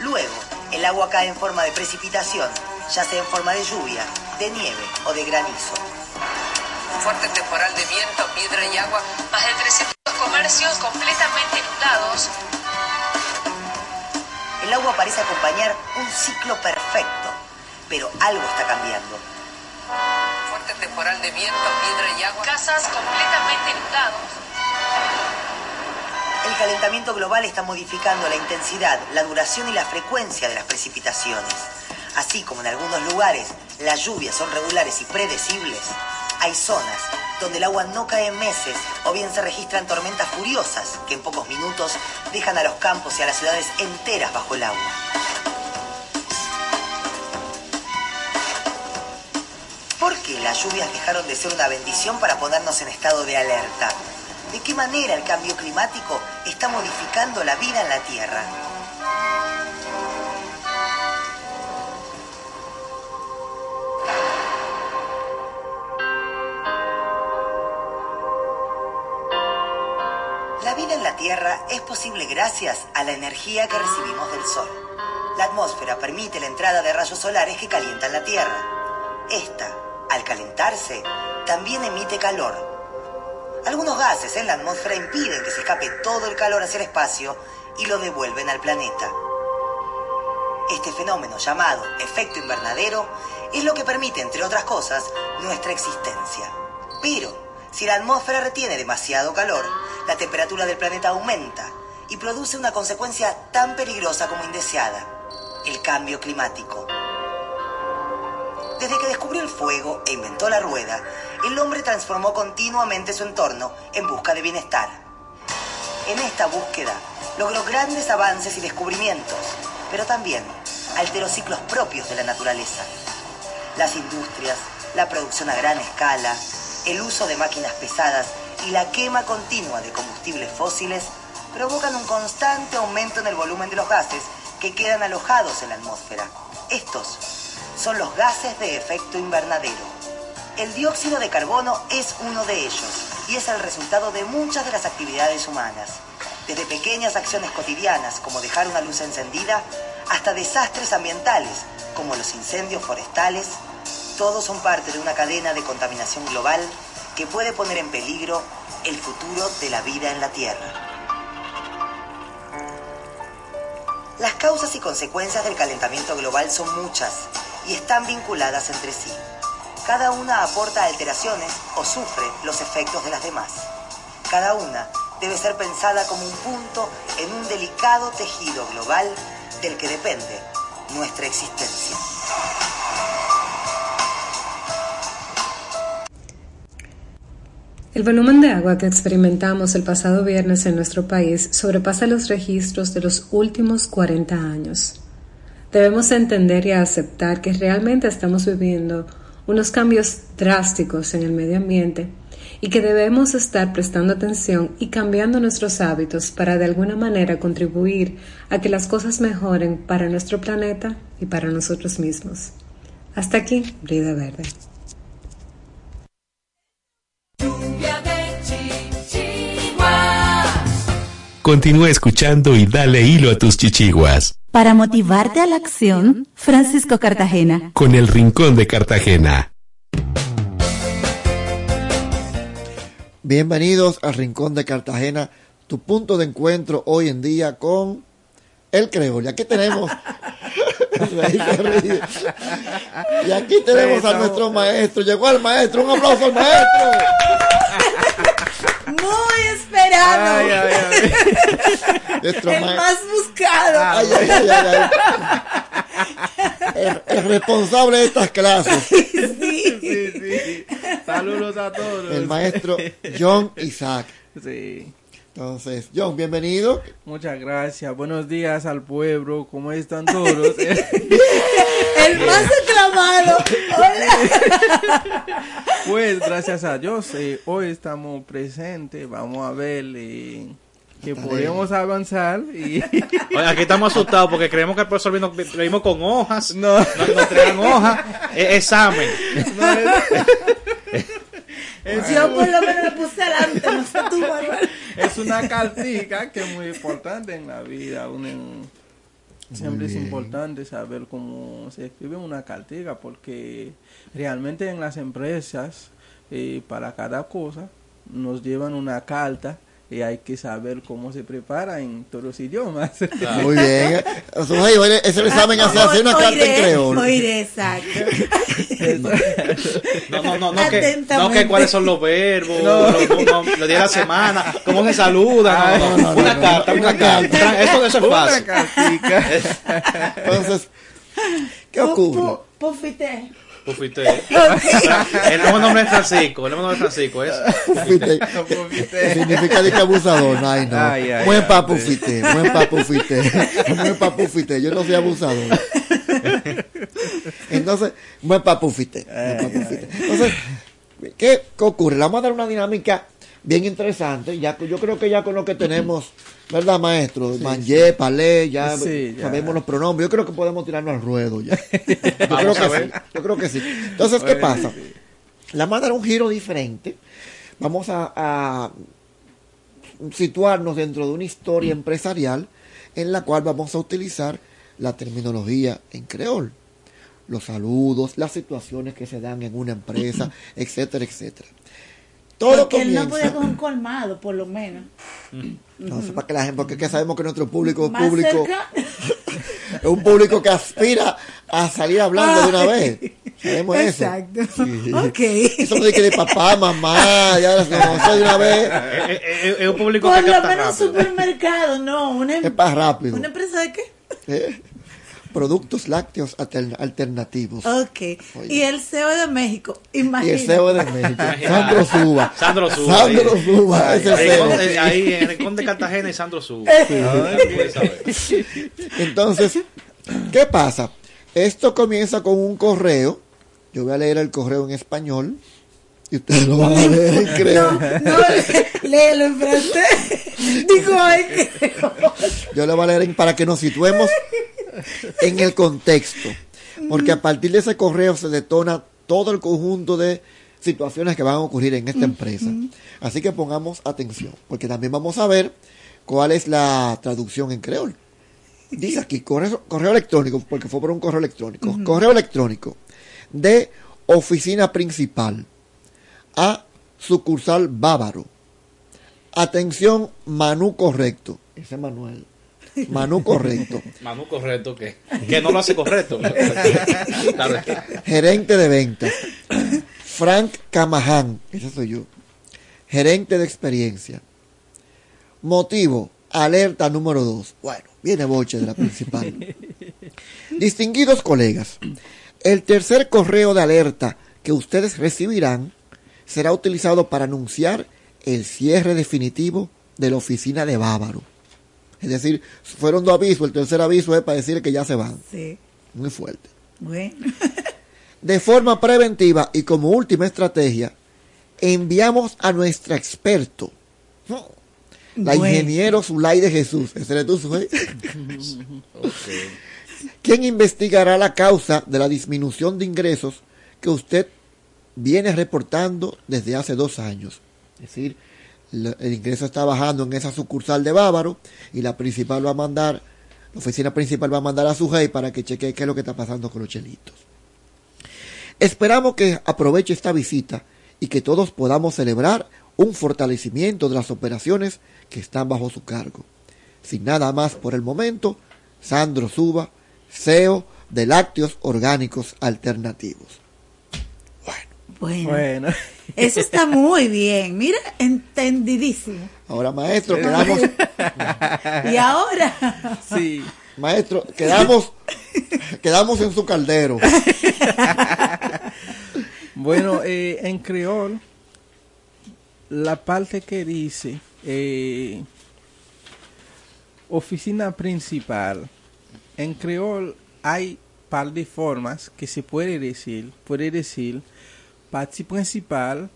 Luego, el agua cae en forma de precipitación, ya sea en forma de lluvia, de nieve o de granizo. Un fuerte temporal de viento, piedra y agua. Más de 300 comercios completamente inundados. El agua parece acompañar un ciclo perfecto, pero algo está cambiando. Temporal de viento, piedra y agua. Casas completamente. El calentamiento global está modificando la intensidad, la duración y la frecuencia de las precipitaciones. Así como en algunos lugares las lluvias son regulares y predecibles, hay zonas donde el agua no cae en meses o bien se registran tormentas furiosas que en pocos minutos dejan a los campos y a las ciudades enteras bajo el agua. ¿Por qué las lluvias dejaron de ser una bendición para ponernos en estado de alerta? ¿De qué manera el cambio climático está modificando la vida en la Tierra? La vida en la Tierra es posible gracias a la energía que recibimos del Sol. La atmósfera permite la entrada de rayos solares que calientan la Tierra. Esta, al calentarse, también emite calor. Algunos gases en la atmósfera impiden que se escape todo el calor hacia el espacio y lo devuelven al planeta. Este fenómeno llamado efecto invernadero es lo que permite, entre otras cosas, nuestra existencia. Pero, si la atmósfera retiene demasiado calor, la temperatura del planeta aumenta y produce una consecuencia tan peligrosa como indeseada, el cambio climático. Desde que descubrió el fuego e inventó la rueda, el hombre transformó continuamente su entorno en busca de bienestar. En esta búsqueda logró grandes avances y descubrimientos, pero también alteró ciclos propios de la naturaleza. Las industrias, la producción a gran escala, el uso de máquinas pesadas y la quema continua de combustibles fósiles provocan un constante aumento en el volumen de los gases que quedan alojados en la atmósfera. Estos son los gases de efecto invernadero. El dióxido de carbono es uno de ellos y es el resultado de muchas de las actividades humanas. Desde pequeñas acciones cotidianas como dejar una luz encendida hasta desastres ambientales como los incendios forestales, todos son parte de una cadena de contaminación global que puede poner en peligro el futuro de la vida en la Tierra. Las causas y consecuencias del calentamiento global son muchas y están vinculadas entre sí. Cada una aporta alteraciones o sufre los efectos de las demás. Cada una debe ser pensada como un punto en un delicado tejido global del que depende nuestra existencia. El volumen de agua que experimentamos el pasado viernes en nuestro país sobrepasa los registros de los últimos 40 años. Debemos entender y aceptar que realmente estamos viviendo unos cambios drásticos en el medio ambiente y que debemos estar prestando atención y cambiando nuestros hábitos para de alguna manera contribuir a que las cosas mejoren para nuestro planeta y para nosotros mismos. Hasta aquí, Brida Verde. Continúa escuchando y dale hilo a tus chichiguas. Para motivarte a la acción, Francisco Cartagena. Con el Rincón de Cartagena. Bienvenidos al Rincón de Cartagena, tu punto de encuentro hoy en día con el creol. Y aquí tenemos... <laughs> Y aquí tenemos a nuestro maestro. Llegó el maestro. Un aplauso al maestro. <laughs> Muy esperado. Ay, ay, ay. <laughs> Nuestro el más buscado. Ay, ay, ay, ay, ay. El, el responsable de estas clases. <laughs> Sí. Saludos a todos. El maestro John Isaac. Sí. Entonces, John, bienvenido. Muchas gracias. Buenos días al pueblo. ¿Cómo están todos? <laughs> <laughs> El más aclamado. Hola. <laughs> pues gracias a Dios, eh, hoy estamos presentes. Vamos a ver eh, que podemos avanzar. Y... Oye, aquí estamos asustados porque creemos que el profesor vino, venimos con hojas. No. Nos, nos traigan hojas. eh, examen. Yo por lo menos me puse adelante, no sé tú, es una cartica que es muy importante en la vida. Uno- siempre es importante saber cómo se escribe una cartica porque realmente en las empresas eh, para cada cosa nos llevan una carta y hay que saber cómo se prepara en todos los idiomas. Muy bien. Ese examen hace hacer una carta en creol. Oiré, exacto. <laughs> No, no, no, no, que, no que cuáles son los verbos, No. los, no, no, los días de la semana, cómo se saludan. No, no, no, una carta, una carta. Eso, eso es Una fácil. cartica. <laughs> Entonces, ¿qué ocurre? Pufité. Pufité. <laughs> El nuevo nombre es Francisco. El nuevo nombre es Francisco. Es. Pufité. <laughs> Significa de que abusador. Ay, no. Ay, ay, buen ay, papufite, buen papufite. <laughs> buen papufite. Yo no soy abusador. Entonces, buen buen papufite. Entonces, ¿qué, ocurre? Le vamos a dar una dinámica bien interesante. Ya, yo creo que ya con lo que tenemos, ¿verdad, maestro? Manje, palé, ya, Sí, ya. sabemos los pronombres. Yo creo que podemos tirarnos al ruedo ya. <laughs> Yo creo Vamos que sí. Yo creo que sí. Entonces, ¿qué pasa? Le vamos a dar un giro diferente. Vamos a, a situarnos dentro de una historia empresarial en la cual vamos a utilizar la terminología en creol. Los saludos, las situaciones que se dan en una empresa, etcétera, etcétera. Todo Porque él no comienza- podía con un colmado, por lo menos. no sé para que la gente, porque es que sabemos que nuestro público es público, <laughs> es un público que aspira a salir hablando de una vez. Sabemos eso. Exacto. Sí. Ok. Eso no dice que de papá, mamá, ya no, eso de una vez Es, es- es un público Por que lo menos un rápido. supermercado, no. Una, es para rápido. ¿Una empresa de qué? ¿Eh? Productos lácteos alter- alternativos. Ok. Oye. Y el CEO de México, Y imagínate. el CEO de México, <laughs> Sandro Suba. Sandro Suba. Sandro ahí. Suba, ese Ahí, CEO. ahí, ahí en el Rincón de Cartagena y Sandro Suba. <laughs> Puedes saber. Entonces, ¿qué pasa? Esto comienza con un correo. Yo voy a leer el correo en español. Y ustedes lo van a leer en creol. No, léelo en francés. <laughs> Digo, ay, que... Yo lo voy a leer en- para que nos situemos en el contexto. Porque a partir de ese correo se detona todo el conjunto de situaciones que van a ocurrir en esta empresa. Así que pongamos atención, porque también vamos a ver cuál es la traducción en creol. Dice aquí, correo, correo electrónico, porque fue por un correo electrónico. Correo electrónico de oficina principal a sucursal bávaro. Atención, Manu correcto. Ese es Manuel. Manu correcto. Manu, correcto, que, que no lo hace correcto. Claro. Gerente de ventas. Frank Camahan. Ese soy yo. Gerente de experiencia. Motivo. Alerta número 2. Bueno, viene boche de la principal. Distinguidos colegas. El tercer correo de alerta que ustedes recibirán será utilizado para anunciar el cierre definitivo de la oficina de Bávaro. Es decir, fueron dos avisos, el tercer aviso es para decir que ya se van. Sí. Muy fuerte. Bueno. <laughs> De forma preventiva y como última estrategia, enviamos a nuestra experto, la Bueno. ingeniero Zulay de Jesús, ese eres tú, Zulay, <laughs> quien investigará la causa de la disminución de ingresos que usted viene reportando desde hace dos años. Es decir, el ingreso está bajando en esa sucursal de Bávaro y la principal va a mandar, la oficina principal va a mandar a su jefe para que chequee qué es lo que está pasando con los chelitos. Esperamos que aproveche esta visita y que todos podamos celebrar un fortalecimiento de las operaciones que están bajo su cargo. Sin nada más por el momento, Sandro Suba, CEO de Lácteos Orgánicos Alternativos. Bueno, Bueno. eso está muy bien. Mira, entendidísimo. Ahora, maestro, quedamos, Y ahora, Sí. maestro, quedamos, quedamos en su caldero. Bueno, eh, en creol, la parte que dice eh, oficina principal, en creol hay par de formas que se puede decir. Puede decir parte principal,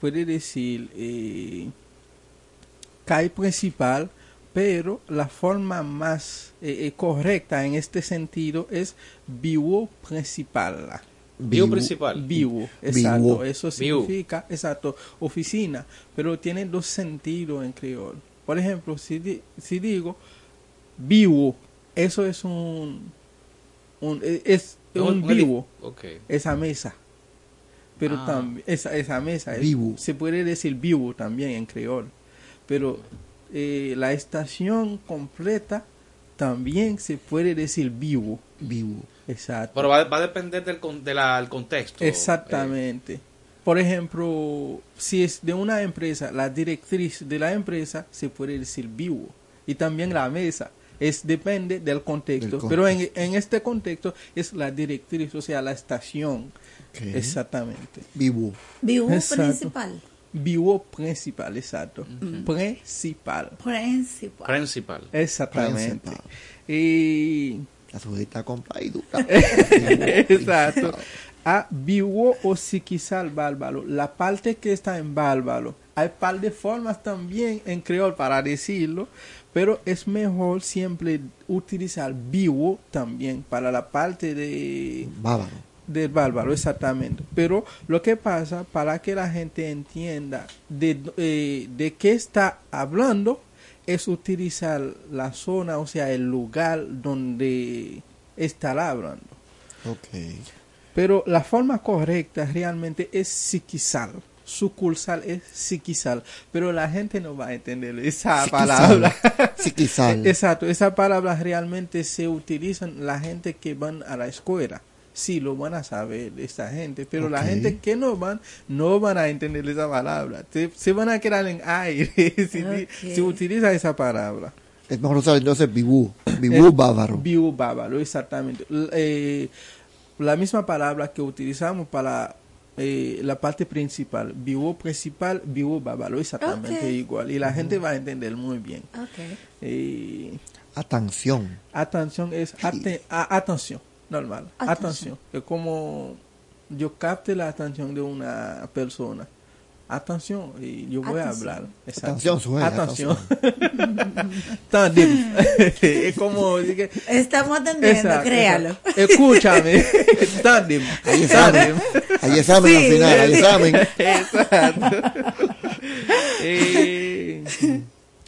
puede decir eh, CAI principal, pero la forma más eh, eh, correcta en este sentido es vivo principal. Bio principal. Vivo, exacto. Eso significa, exacto, oficina, pero tiene dos sentidos en creol. Por ejemplo, si, di- si digo vivo, eso es un, un es Un- vivo, esa mesa. Pero Ah. también, esa, esa mesa, es- Vivo. se puede decir vivo también en creol. Pero eh, la estación completa también se puede decir vivo. Vivo. Exacto. Pero va, va a depender del, con- de la- del contexto. Exactamente. Por ejemplo, si es de una empresa, la directriz de la empresa se puede decir vivo. Y también la mesa. Es depende del contexto. Del Pero en, contexto. en este contexto es la directriz, o sea, la estación. Exactamente. Vivo. vivo Exacto. principal. Vivo principal, exacto. Principal. Principal. Principal. Exactamente. Principal. Y La sujeta compra y dura. <laughs> Exacto. A vivo o psiquisal bárbaro. La parte que está en bárbaro. Hay par de formas también en creol para decirlo, pero es mejor siempre utilizar vivo también para la parte de Bávaro. Del bárbaro, exactamente. Pero lo que pasa, para que la gente entienda de, eh, de qué está hablando, es utilizar la zona, o sea, el lugar donde estará hablando. Ok. Pero la forma correcta realmente es psiquisal. Sucursal es psiquisal. Pero la gente no va a entender esa palabra. <laughs> <laughs> Psiquisal. Exacto. Esa palabra realmente se utiliza la gente que van a la escuela. Sí, lo van a saber esa gente. Pero la gente que no van, no van a entender esa palabra. Se, se van a quedar en aire <laughs> si, Ok. si utiliza esa palabra. Es mejor usar entonces vivú. Vivú Es bávaro. Vivo bávaro, exactamente. Eh, la misma palabra que utilizamos para eh, la parte principal, vivo principal, vivo bávaro, exactamente igual. Y la gente va a entender muy bien. Eh, Atención. atención es ate- a- atención, normal. Atención. Atención. Es como yo capte la atención de una persona. Atención, y yo voy a Atención. hablar. Exacto. Atención, sujeto, Atención. Tandem. <laughs> es como dije, Estamos atendiendo, Exacto, créalo. exacto. Escúchame. <laughs> Tandem. Hay examen. Hay examen al Sí. final. Hay examen. Exacto. <laughs> Eh,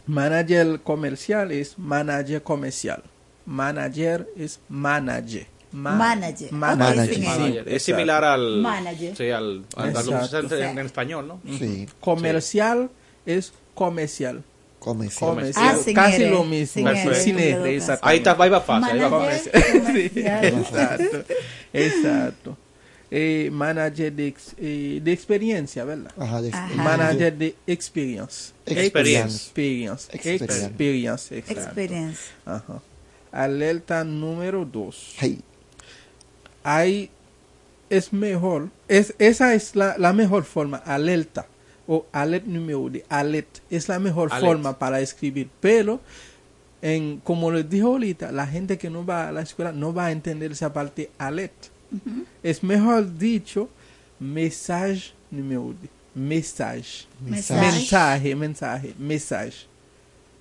manager comercial es manager comercial. Manager es manager. Ma- Manager. Manager. sí, Sí, Manager. Es exacto. similar al. Manager. Sí, al. al- al- Exacto. en, en español, ¿no? Sí. Comercial es comercial. Comercial. Comercial. Ah, Casi lo mismo. boca. exactamente. Ahí está, ahí va fácil. ahí va fácil. Sí, <laughs> exacto. Exacto. Eh, manager de, ex- eh, de experiencia, ¿verdad? Ajá, de- Ajá. Manager de experience. Experience. Experience. Experience. Experience. exacto. Experiencia. Ajá. Alerta número 2. Hey. Hay es mejor, es esa es la, la mejor forma, alerta o alert número de alert es la mejor Alert. forma para escribir, pero en como les dije ahorita, la gente que no va a la escuela no va a entender esa parte alert. Es mejor dicho mensaje número de mensaje. Mensaje. Mensaje, mensaje, mensaje.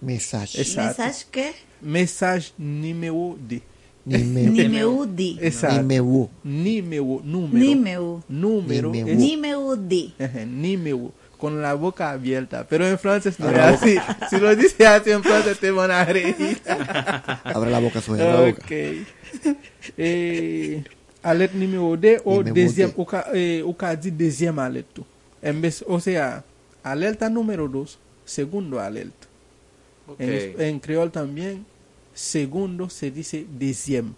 Mensaje. ¿Mensaje qué? Mensaje número de. Ni me, Ni me udi. Exacto. ni me wu. Número, número. Ni me u. Número. Ni me es- Ni me udi. Ajá, número, Con la boca abierta. Pero en francés no es así. <laughs> Si lo dices así en francés te van a reír. <laughs> Abre la boca, abre la boca. Ok. Eh, alerte numéro 2 ou deuxième, deux. ou ka, eh, ou ka di deuxième alerte. En vez, o sea, alerta número dos, segundo alerta. Ok. En, en creol también, segundo se dice deuxième.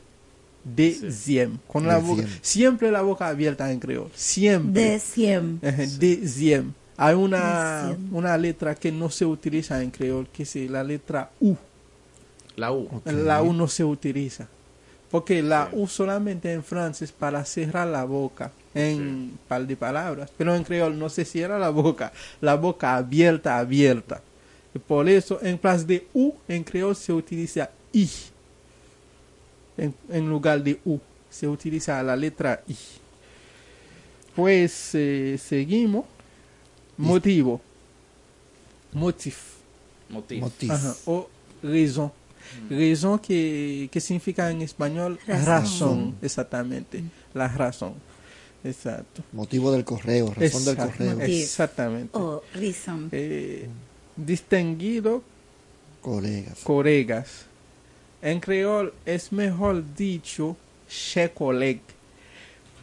Deuxième. Con la boca, siempre la boca abierta en creol. Siempre. Deuxième. Ajá, Deuxième. Hay una, Deuxième. una letra que no se utiliza en creol, que es la letra U. La U. La U no se utiliza. Porque la U solamente en francés para cerrar la boca en par de palabras. Pero en creol no se cierra la boca. La boca abierta, abierta. Y por eso en place de U en creol se utiliza I. En, en lugar de U se utiliza la letra I. Pues eh, seguimos. Motivo. Motif. Motif. Motif. Ajá, o raison. Raison que, que significa en español Razón. razón, exactamente. La razón. Exacto. Motivo del correo, razón del correo. Motif. Exactamente. O reason. Eh, distinguido Colegas. colegas. En creol es mejor dicho che coleg,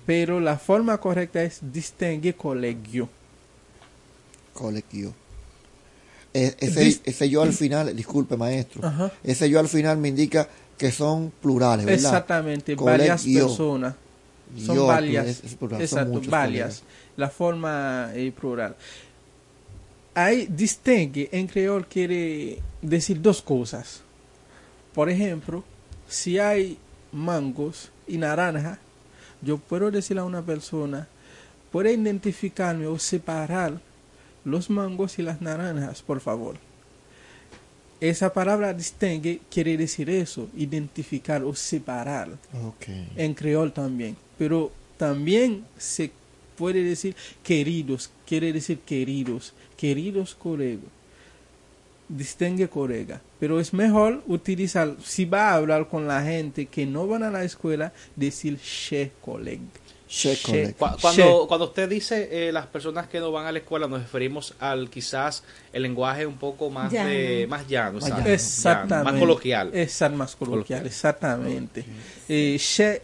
pero la forma correcta es distinguir colegio. Colegio. E- ese, yo al final, disculpe maestro, Ajá. ese yo al final me indica que son plurales, ¿verdad? Exactamente, varias Colegio. personas. Son Yo, varias. es- es plural, son exacto, muchos varias. La forma eh, plural. Hay distingue en creol quiere decir dos cosas. Por ejemplo, si hay mangos y naranja, yo puedo decirle a una persona, puede identificarme o separar los mangos y las naranjas, por favor. Esa palabra distingue quiere decir eso, identificar o separar Ok. en creol también. Pero también se puede decir queridos, quiere decir queridos, queridos colegas. Distingue colega. Pero es mejor utilizar, si va a hablar con la gente que no van a la escuela, decir che coleg. Che coleg. Cu- Cuando, cuando usted dice eh, las personas que no van a la escuela, nos referimos al quizás el lenguaje un poco más Llano. de más llano, Más llano. Exactamente. llano, más coloquial. Exacto, más coloquial, Coloquial. exactamente. Eh,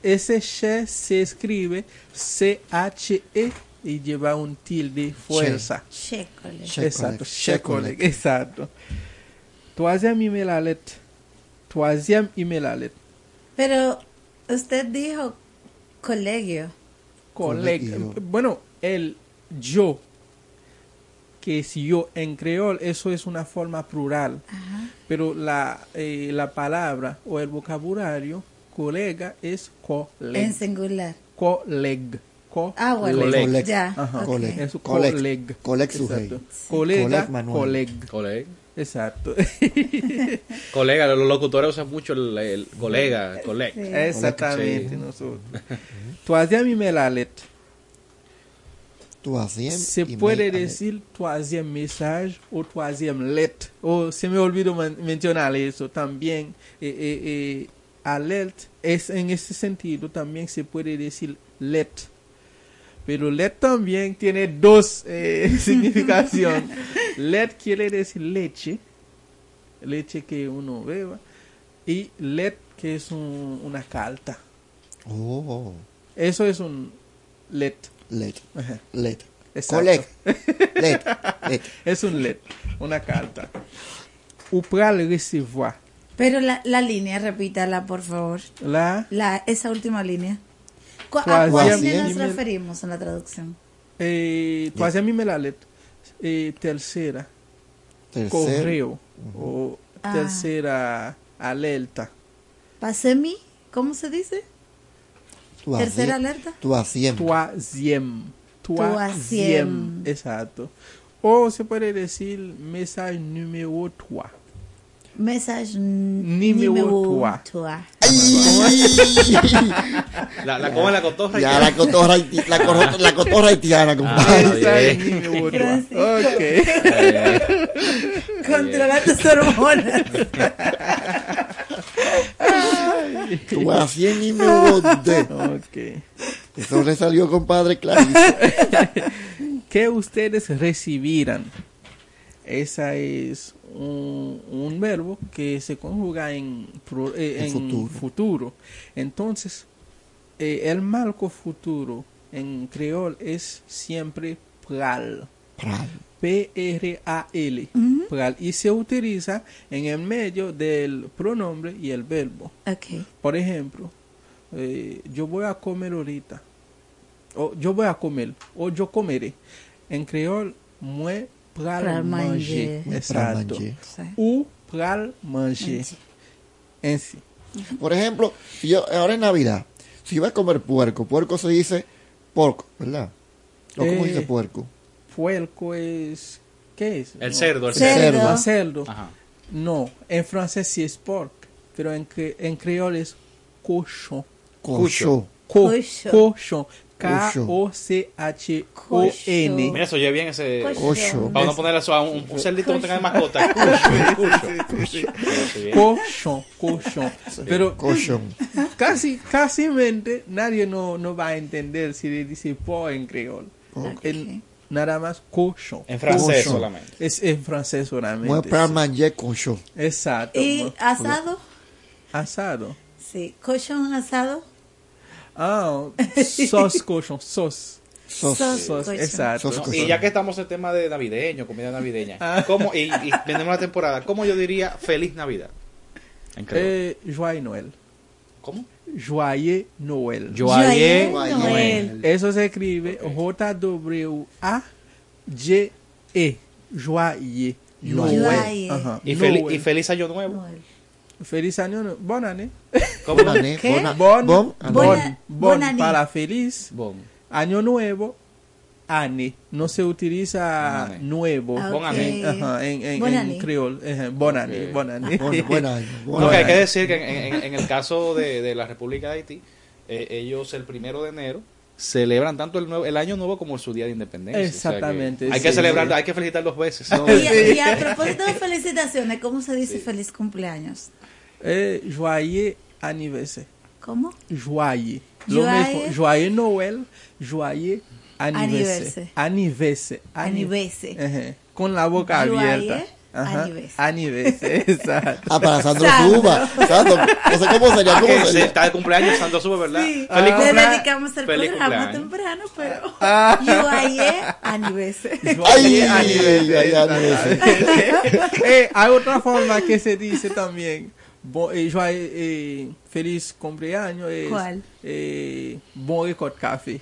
ese che se escribe C-H-E y lleva un tilde fuerza. Che. Che Exacto, coleg. che Che coleg, coleg. exacto. Troisième email alert. Troisième email alert. Pero usted dijo colegio. Coleg. Colegio. Bueno, el yo, que es yo en creol, eso es una forma plural. Ajá. Pero la, eh, la palabra o el vocabulario, colega, es coleg. En singular. Coleg. Co- Ah, bueno, leg. Coleg. ya. Ajá. Coleg. Coleg. coleg. Coleg. Exacto. Colega, Coleg coleg. Colega. Exacto. <laughs> Colega, los locutores usan mucho el, el colega, colega. Sí. Exactamente, nosotros. Troisième email. Troisième Se puede alert. decir troisième message o troisième lettre. O se me olvidó men- mencionar eso también. Eh, eh, eh, alert es en ese sentido también se puede decir let. Pero let también tiene dos eh, <laughs> significación. <laughs> let quiere decir leche, leche que uno beba, y let que es un- una carta. Oh, Eso es un let. let, Ajá. Exacto. Coleg. <laughs> Let, let. Es un let, una carta. Ou pral recevoir Pero la, la línea, repítala, por favor. la La, esa última línea. ¿Cu- ¿A Troisième cuál nos referimos en la traducción? eh, troisième email alert, eh, tercera Tercer. correo o Ah. tercera alerta. ¿Pasemi? ¿Cómo se dice? Tercera alerta. Troisième. Troisième. Troisième. Exacto. O se puede decir message número 3. Message Numéro numéro trois. trois. <laughs> La, la coma en la cotorra. y Ya la cotorra, la, <laughs> corro- la cotorra haitiana, compadre. Message bien. número 3. Francisco. Ok. <laughs> Controla tus hormonas. Troisième numéro 2. Ok. Eso le salió, compadre, clarito. que ustedes recibirán. Esa es un, un verbo que se conjuga en, eh, En en futuro. futuro. Entonces, eh, el marco futuro en creol es siempre pral. P-R-A-L. Pral. Y se utiliza en el medio del pronombre y el verbo. Ok. Por ejemplo, eh, yo voy a comer ahorita. O yo voy a comer. O yo comeré. En creol, mue pral, Pral manger. manger. Pral Exacto. manger. U pral manger. En sí. Por ejemplo, si yo, ahora en Navidad, si yo voy a comer puerco, puerco se dice porco, ¿verdad? ¿O cómo Eh, dice puerco? Puerco es. ¿Qué es? El cerdo, el Cerdo. El cerdo. Ajá. No, en francés sí es pork, pero en, en creol es cochon. Cochon. Co- Cochon. K-O-C-H-O-N. Mira, se oye bien ese. Cochon. Vamos a ponerle eso a un, un cerdito que tenga de mascota. Cochon, cochon. Pero Cochon. casi, casi mente nadie no, no va a entender si le dice po en creol. En- nada más cochon. En francés Cochon. solamente. Es en francés solamente. Pral sí. manger cochon. Exacto. ¿Y asado? Asado. Sí. ¿Colchón asado? Ah, <laughs> sos cochon, sos. Sos. Sos Sos, exacto. No, y ya que estamos en tema de navideño, comida navideña, Ah. ¿cómo, y, y tenemos la temporada, ¿cómo yo diría feliz Navidad? Eh, Joyeux Noël. ¿Cómo? Joyeux Noël. Joyeux Noël. Eso se escribe J-W-A-G-E. Joyeux. Joyeux. Ajá. Y, feliz, Noël. y feliz año nuevo. Noel. Feliz año nuevo. Bon año. ¿Cómo? ¿Qué? bona- Bon, bon bon, bon, para feliz. Bon. Año nuevo. Ane. No se utiliza nuevo. Ah, Bon ok. année. Ajá, en, en, Bon en année. creol. Ajá, Bon Ok. année, bon année. Buen, <laughs> buen año. buen No, que hay que decir que en, en- en el caso de, de la República de Haití, eh, ellos el primero de enero celebran tanto el, nuevo, el año nuevo como su día de independencia. O sea que Exactamente, hay que sí. celebrar, hay que felicitar dos veces. <laughs> Y a propósito de felicitaciones, ¿cómo se dice feliz cumpleaños? Eh, joyeux anniversaire. ¿Cómo? Joyeux. Lo Joyeux. mismo. Joyeux Noël. Joyeux Anniversaire. anniversaire. Anniversaire. Ani- Anniversaire. Ajá. Con la boca Joyeux abierta. Ajá. Anniversaire, <laughs> exacto. Ah, para Sandro Sandro. Suba. Sandro, no sé cómo sería, Ah, cómo sería. está de cumpleaños Santo Sube, ¿verdad? Sí. Feliz Le cumpleaños. dedicamos el Feliz programa cumpleaños. temprano, pero <laughs> Ah. Joyeux anniversaire. Ay, Joyeux ay, anniversaire, ay, exactamente. <laughs> Eh, hay otra forma que se dice también. Bo- eh, joyeux, eh, feliz cumpleaños. Es, ¿Cuál? Eh, bon café.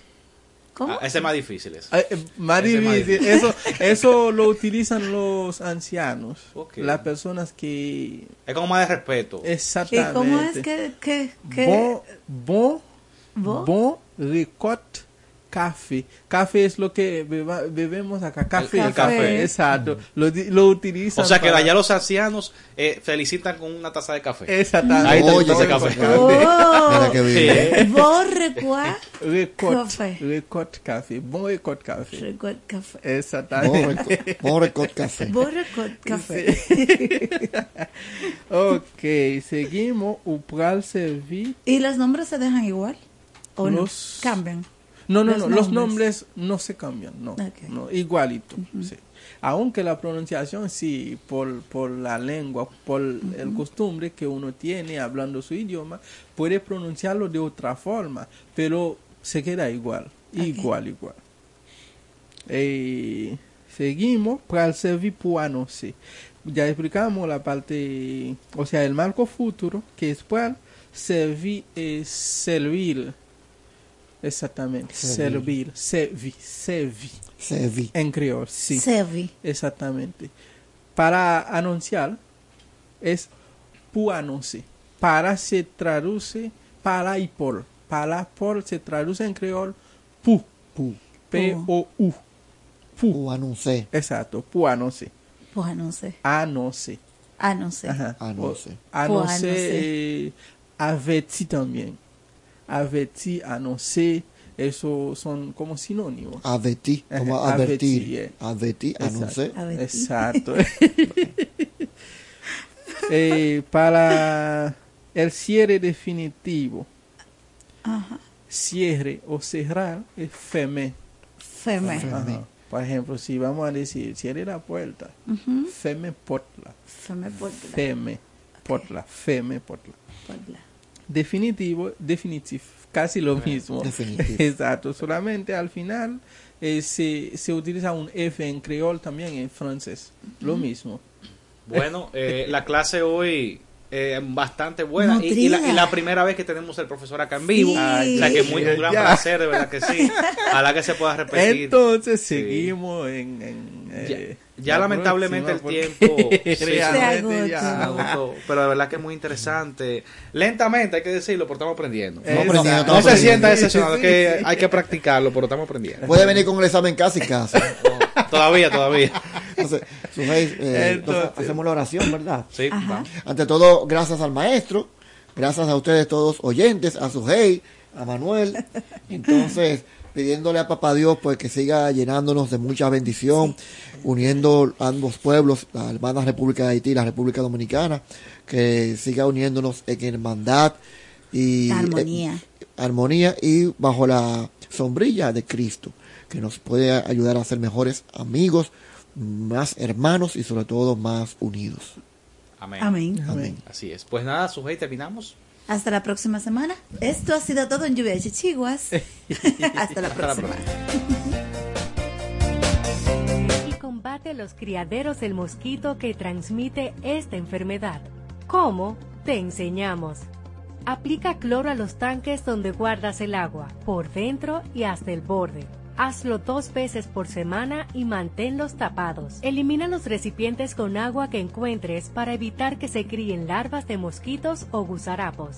¿Cómo? Ah, ese es más difícil. Ese. Eh, eh, más Ese es más difícil. difícil. Eso, eso lo utilizan los ancianos. Ok. Las personas que. Es como más de respeto. ¿Y Exactamente. cómo es que, que, que Bon, bon, Bon? bon café. Café es lo que beba- bebemos acá. Café. el café. Exacto. Lo, di- lo utilizan. O sea que para- allá los ancianos eh, felicitan con una taza de café. Exactamente. Ahí Oye, ese café. <laughs> café. Oh. Que. Café. Café. Café. Exactamente. café. Café. <laughs> ok, seguimos. Upral servir. ¿Y los nombres se dejan igual? ¿O Los- no? Cambian. No, no, Los no, los nombres. no se cambian, no, no igualito, sí. Aunque la pronunciación sí, por, por la lengua, por el costumbre que uno tiene hablando su idioma, puede pronunciarlo de otra forma, pero se queda igual, igual, igual. Eh, seguimos para el servir puanose. Ya explicamos la parte, o sea, el marco futuro, que es para servir, es servir. Exactamente, Servir. servir, servir, servir. Servi. En creol, sí. Servi. Exactamente. Para anunciar es anuncie. Para se traduce para y por. Para por se traduce en creol pu. Pu. P-O-U. Pu. Pu anuncé. Exacto, pu anuncie. Pues no sé. Anuncie. Ah, no sé. Ajá. Anuncie. Averti, anuncie, eso son como sinónimos. Averti, como Ajá, advertir. avertir, yeah. Averti, anuncé. Averti. Exacto. <laughs> Eh, para el cierre definitivo, Ajá. cierre o cerrar es feme. Feme. Por ejemplo, si vamos a decir cierre la puerta, feme potla, Feme por la. feme potla, feme potla. por la. Definitivo, definitive casi lo mismo. Definitivo. <laughs> Exacto, solamente al final eh, se, se utiliza un F en creol también en francés, lo mismo. Bueno, eh, <laughs> la clase hoy eh, bastante buena y, y la, y la primera vez que tenemos el profesor acá en vivo. Sí. o sea que es muy un gran Ya. placer, de verdad que sí. Ojalá que se pueda repetir. <laughs> Entonces Sí. seguimos en... en, eh, Ya la lamentablemente el tiempo porque sí, realmente se ya- agotó, pero de verdad que es muy interesante. Lentamente hay que decirlo, pero estamos aprendiendo. Estamos No, aprendiendo, no estamos se sienta decepcionado, que hay que practicarlo, pero estamos aprendiendo. Puede venir con el examen casi casi. Todavía, todavía. Entonces, eh, entonces, hacemos la oración, ¿verdad? Sí. Ante todo, gracias al maestro, gracias a ustedes todos oyentes, a Sujei, a Manuel. Entonces, pidiéndole a Papá Dios pues que siga llenándonos de mucha bendición, uniendo ambos pueblos, la hermana República de Haití y la República Dominicana, que siga uniéndonos en hermandad y Armonía. eh, armonía y bajo la sombrilla de Cristo, que nos puede ayudar a ser mejores amigos, más hermanos y sobre todo más unidos. Amén. Amén. Amén. Así es. Pues nada, Sujei, terminamos. Hasta la próxima semana. Esto ha sido todo en Lluvia de Chichiguas. <laughs> Hasta la próxima. <laughs> y combate los criaderos del mosquito que transmite esta enfermedad. ¿Cómo? Te enseñamos. Aplica cloro a los tanques donde guardas el agua, por dentro y hasta el borde. Hazlo dos veces por semana y manténlos tapados. Elimina los recipientes con agua que encuentres para evitar que se críen larvas de mosquitos o gusarapos.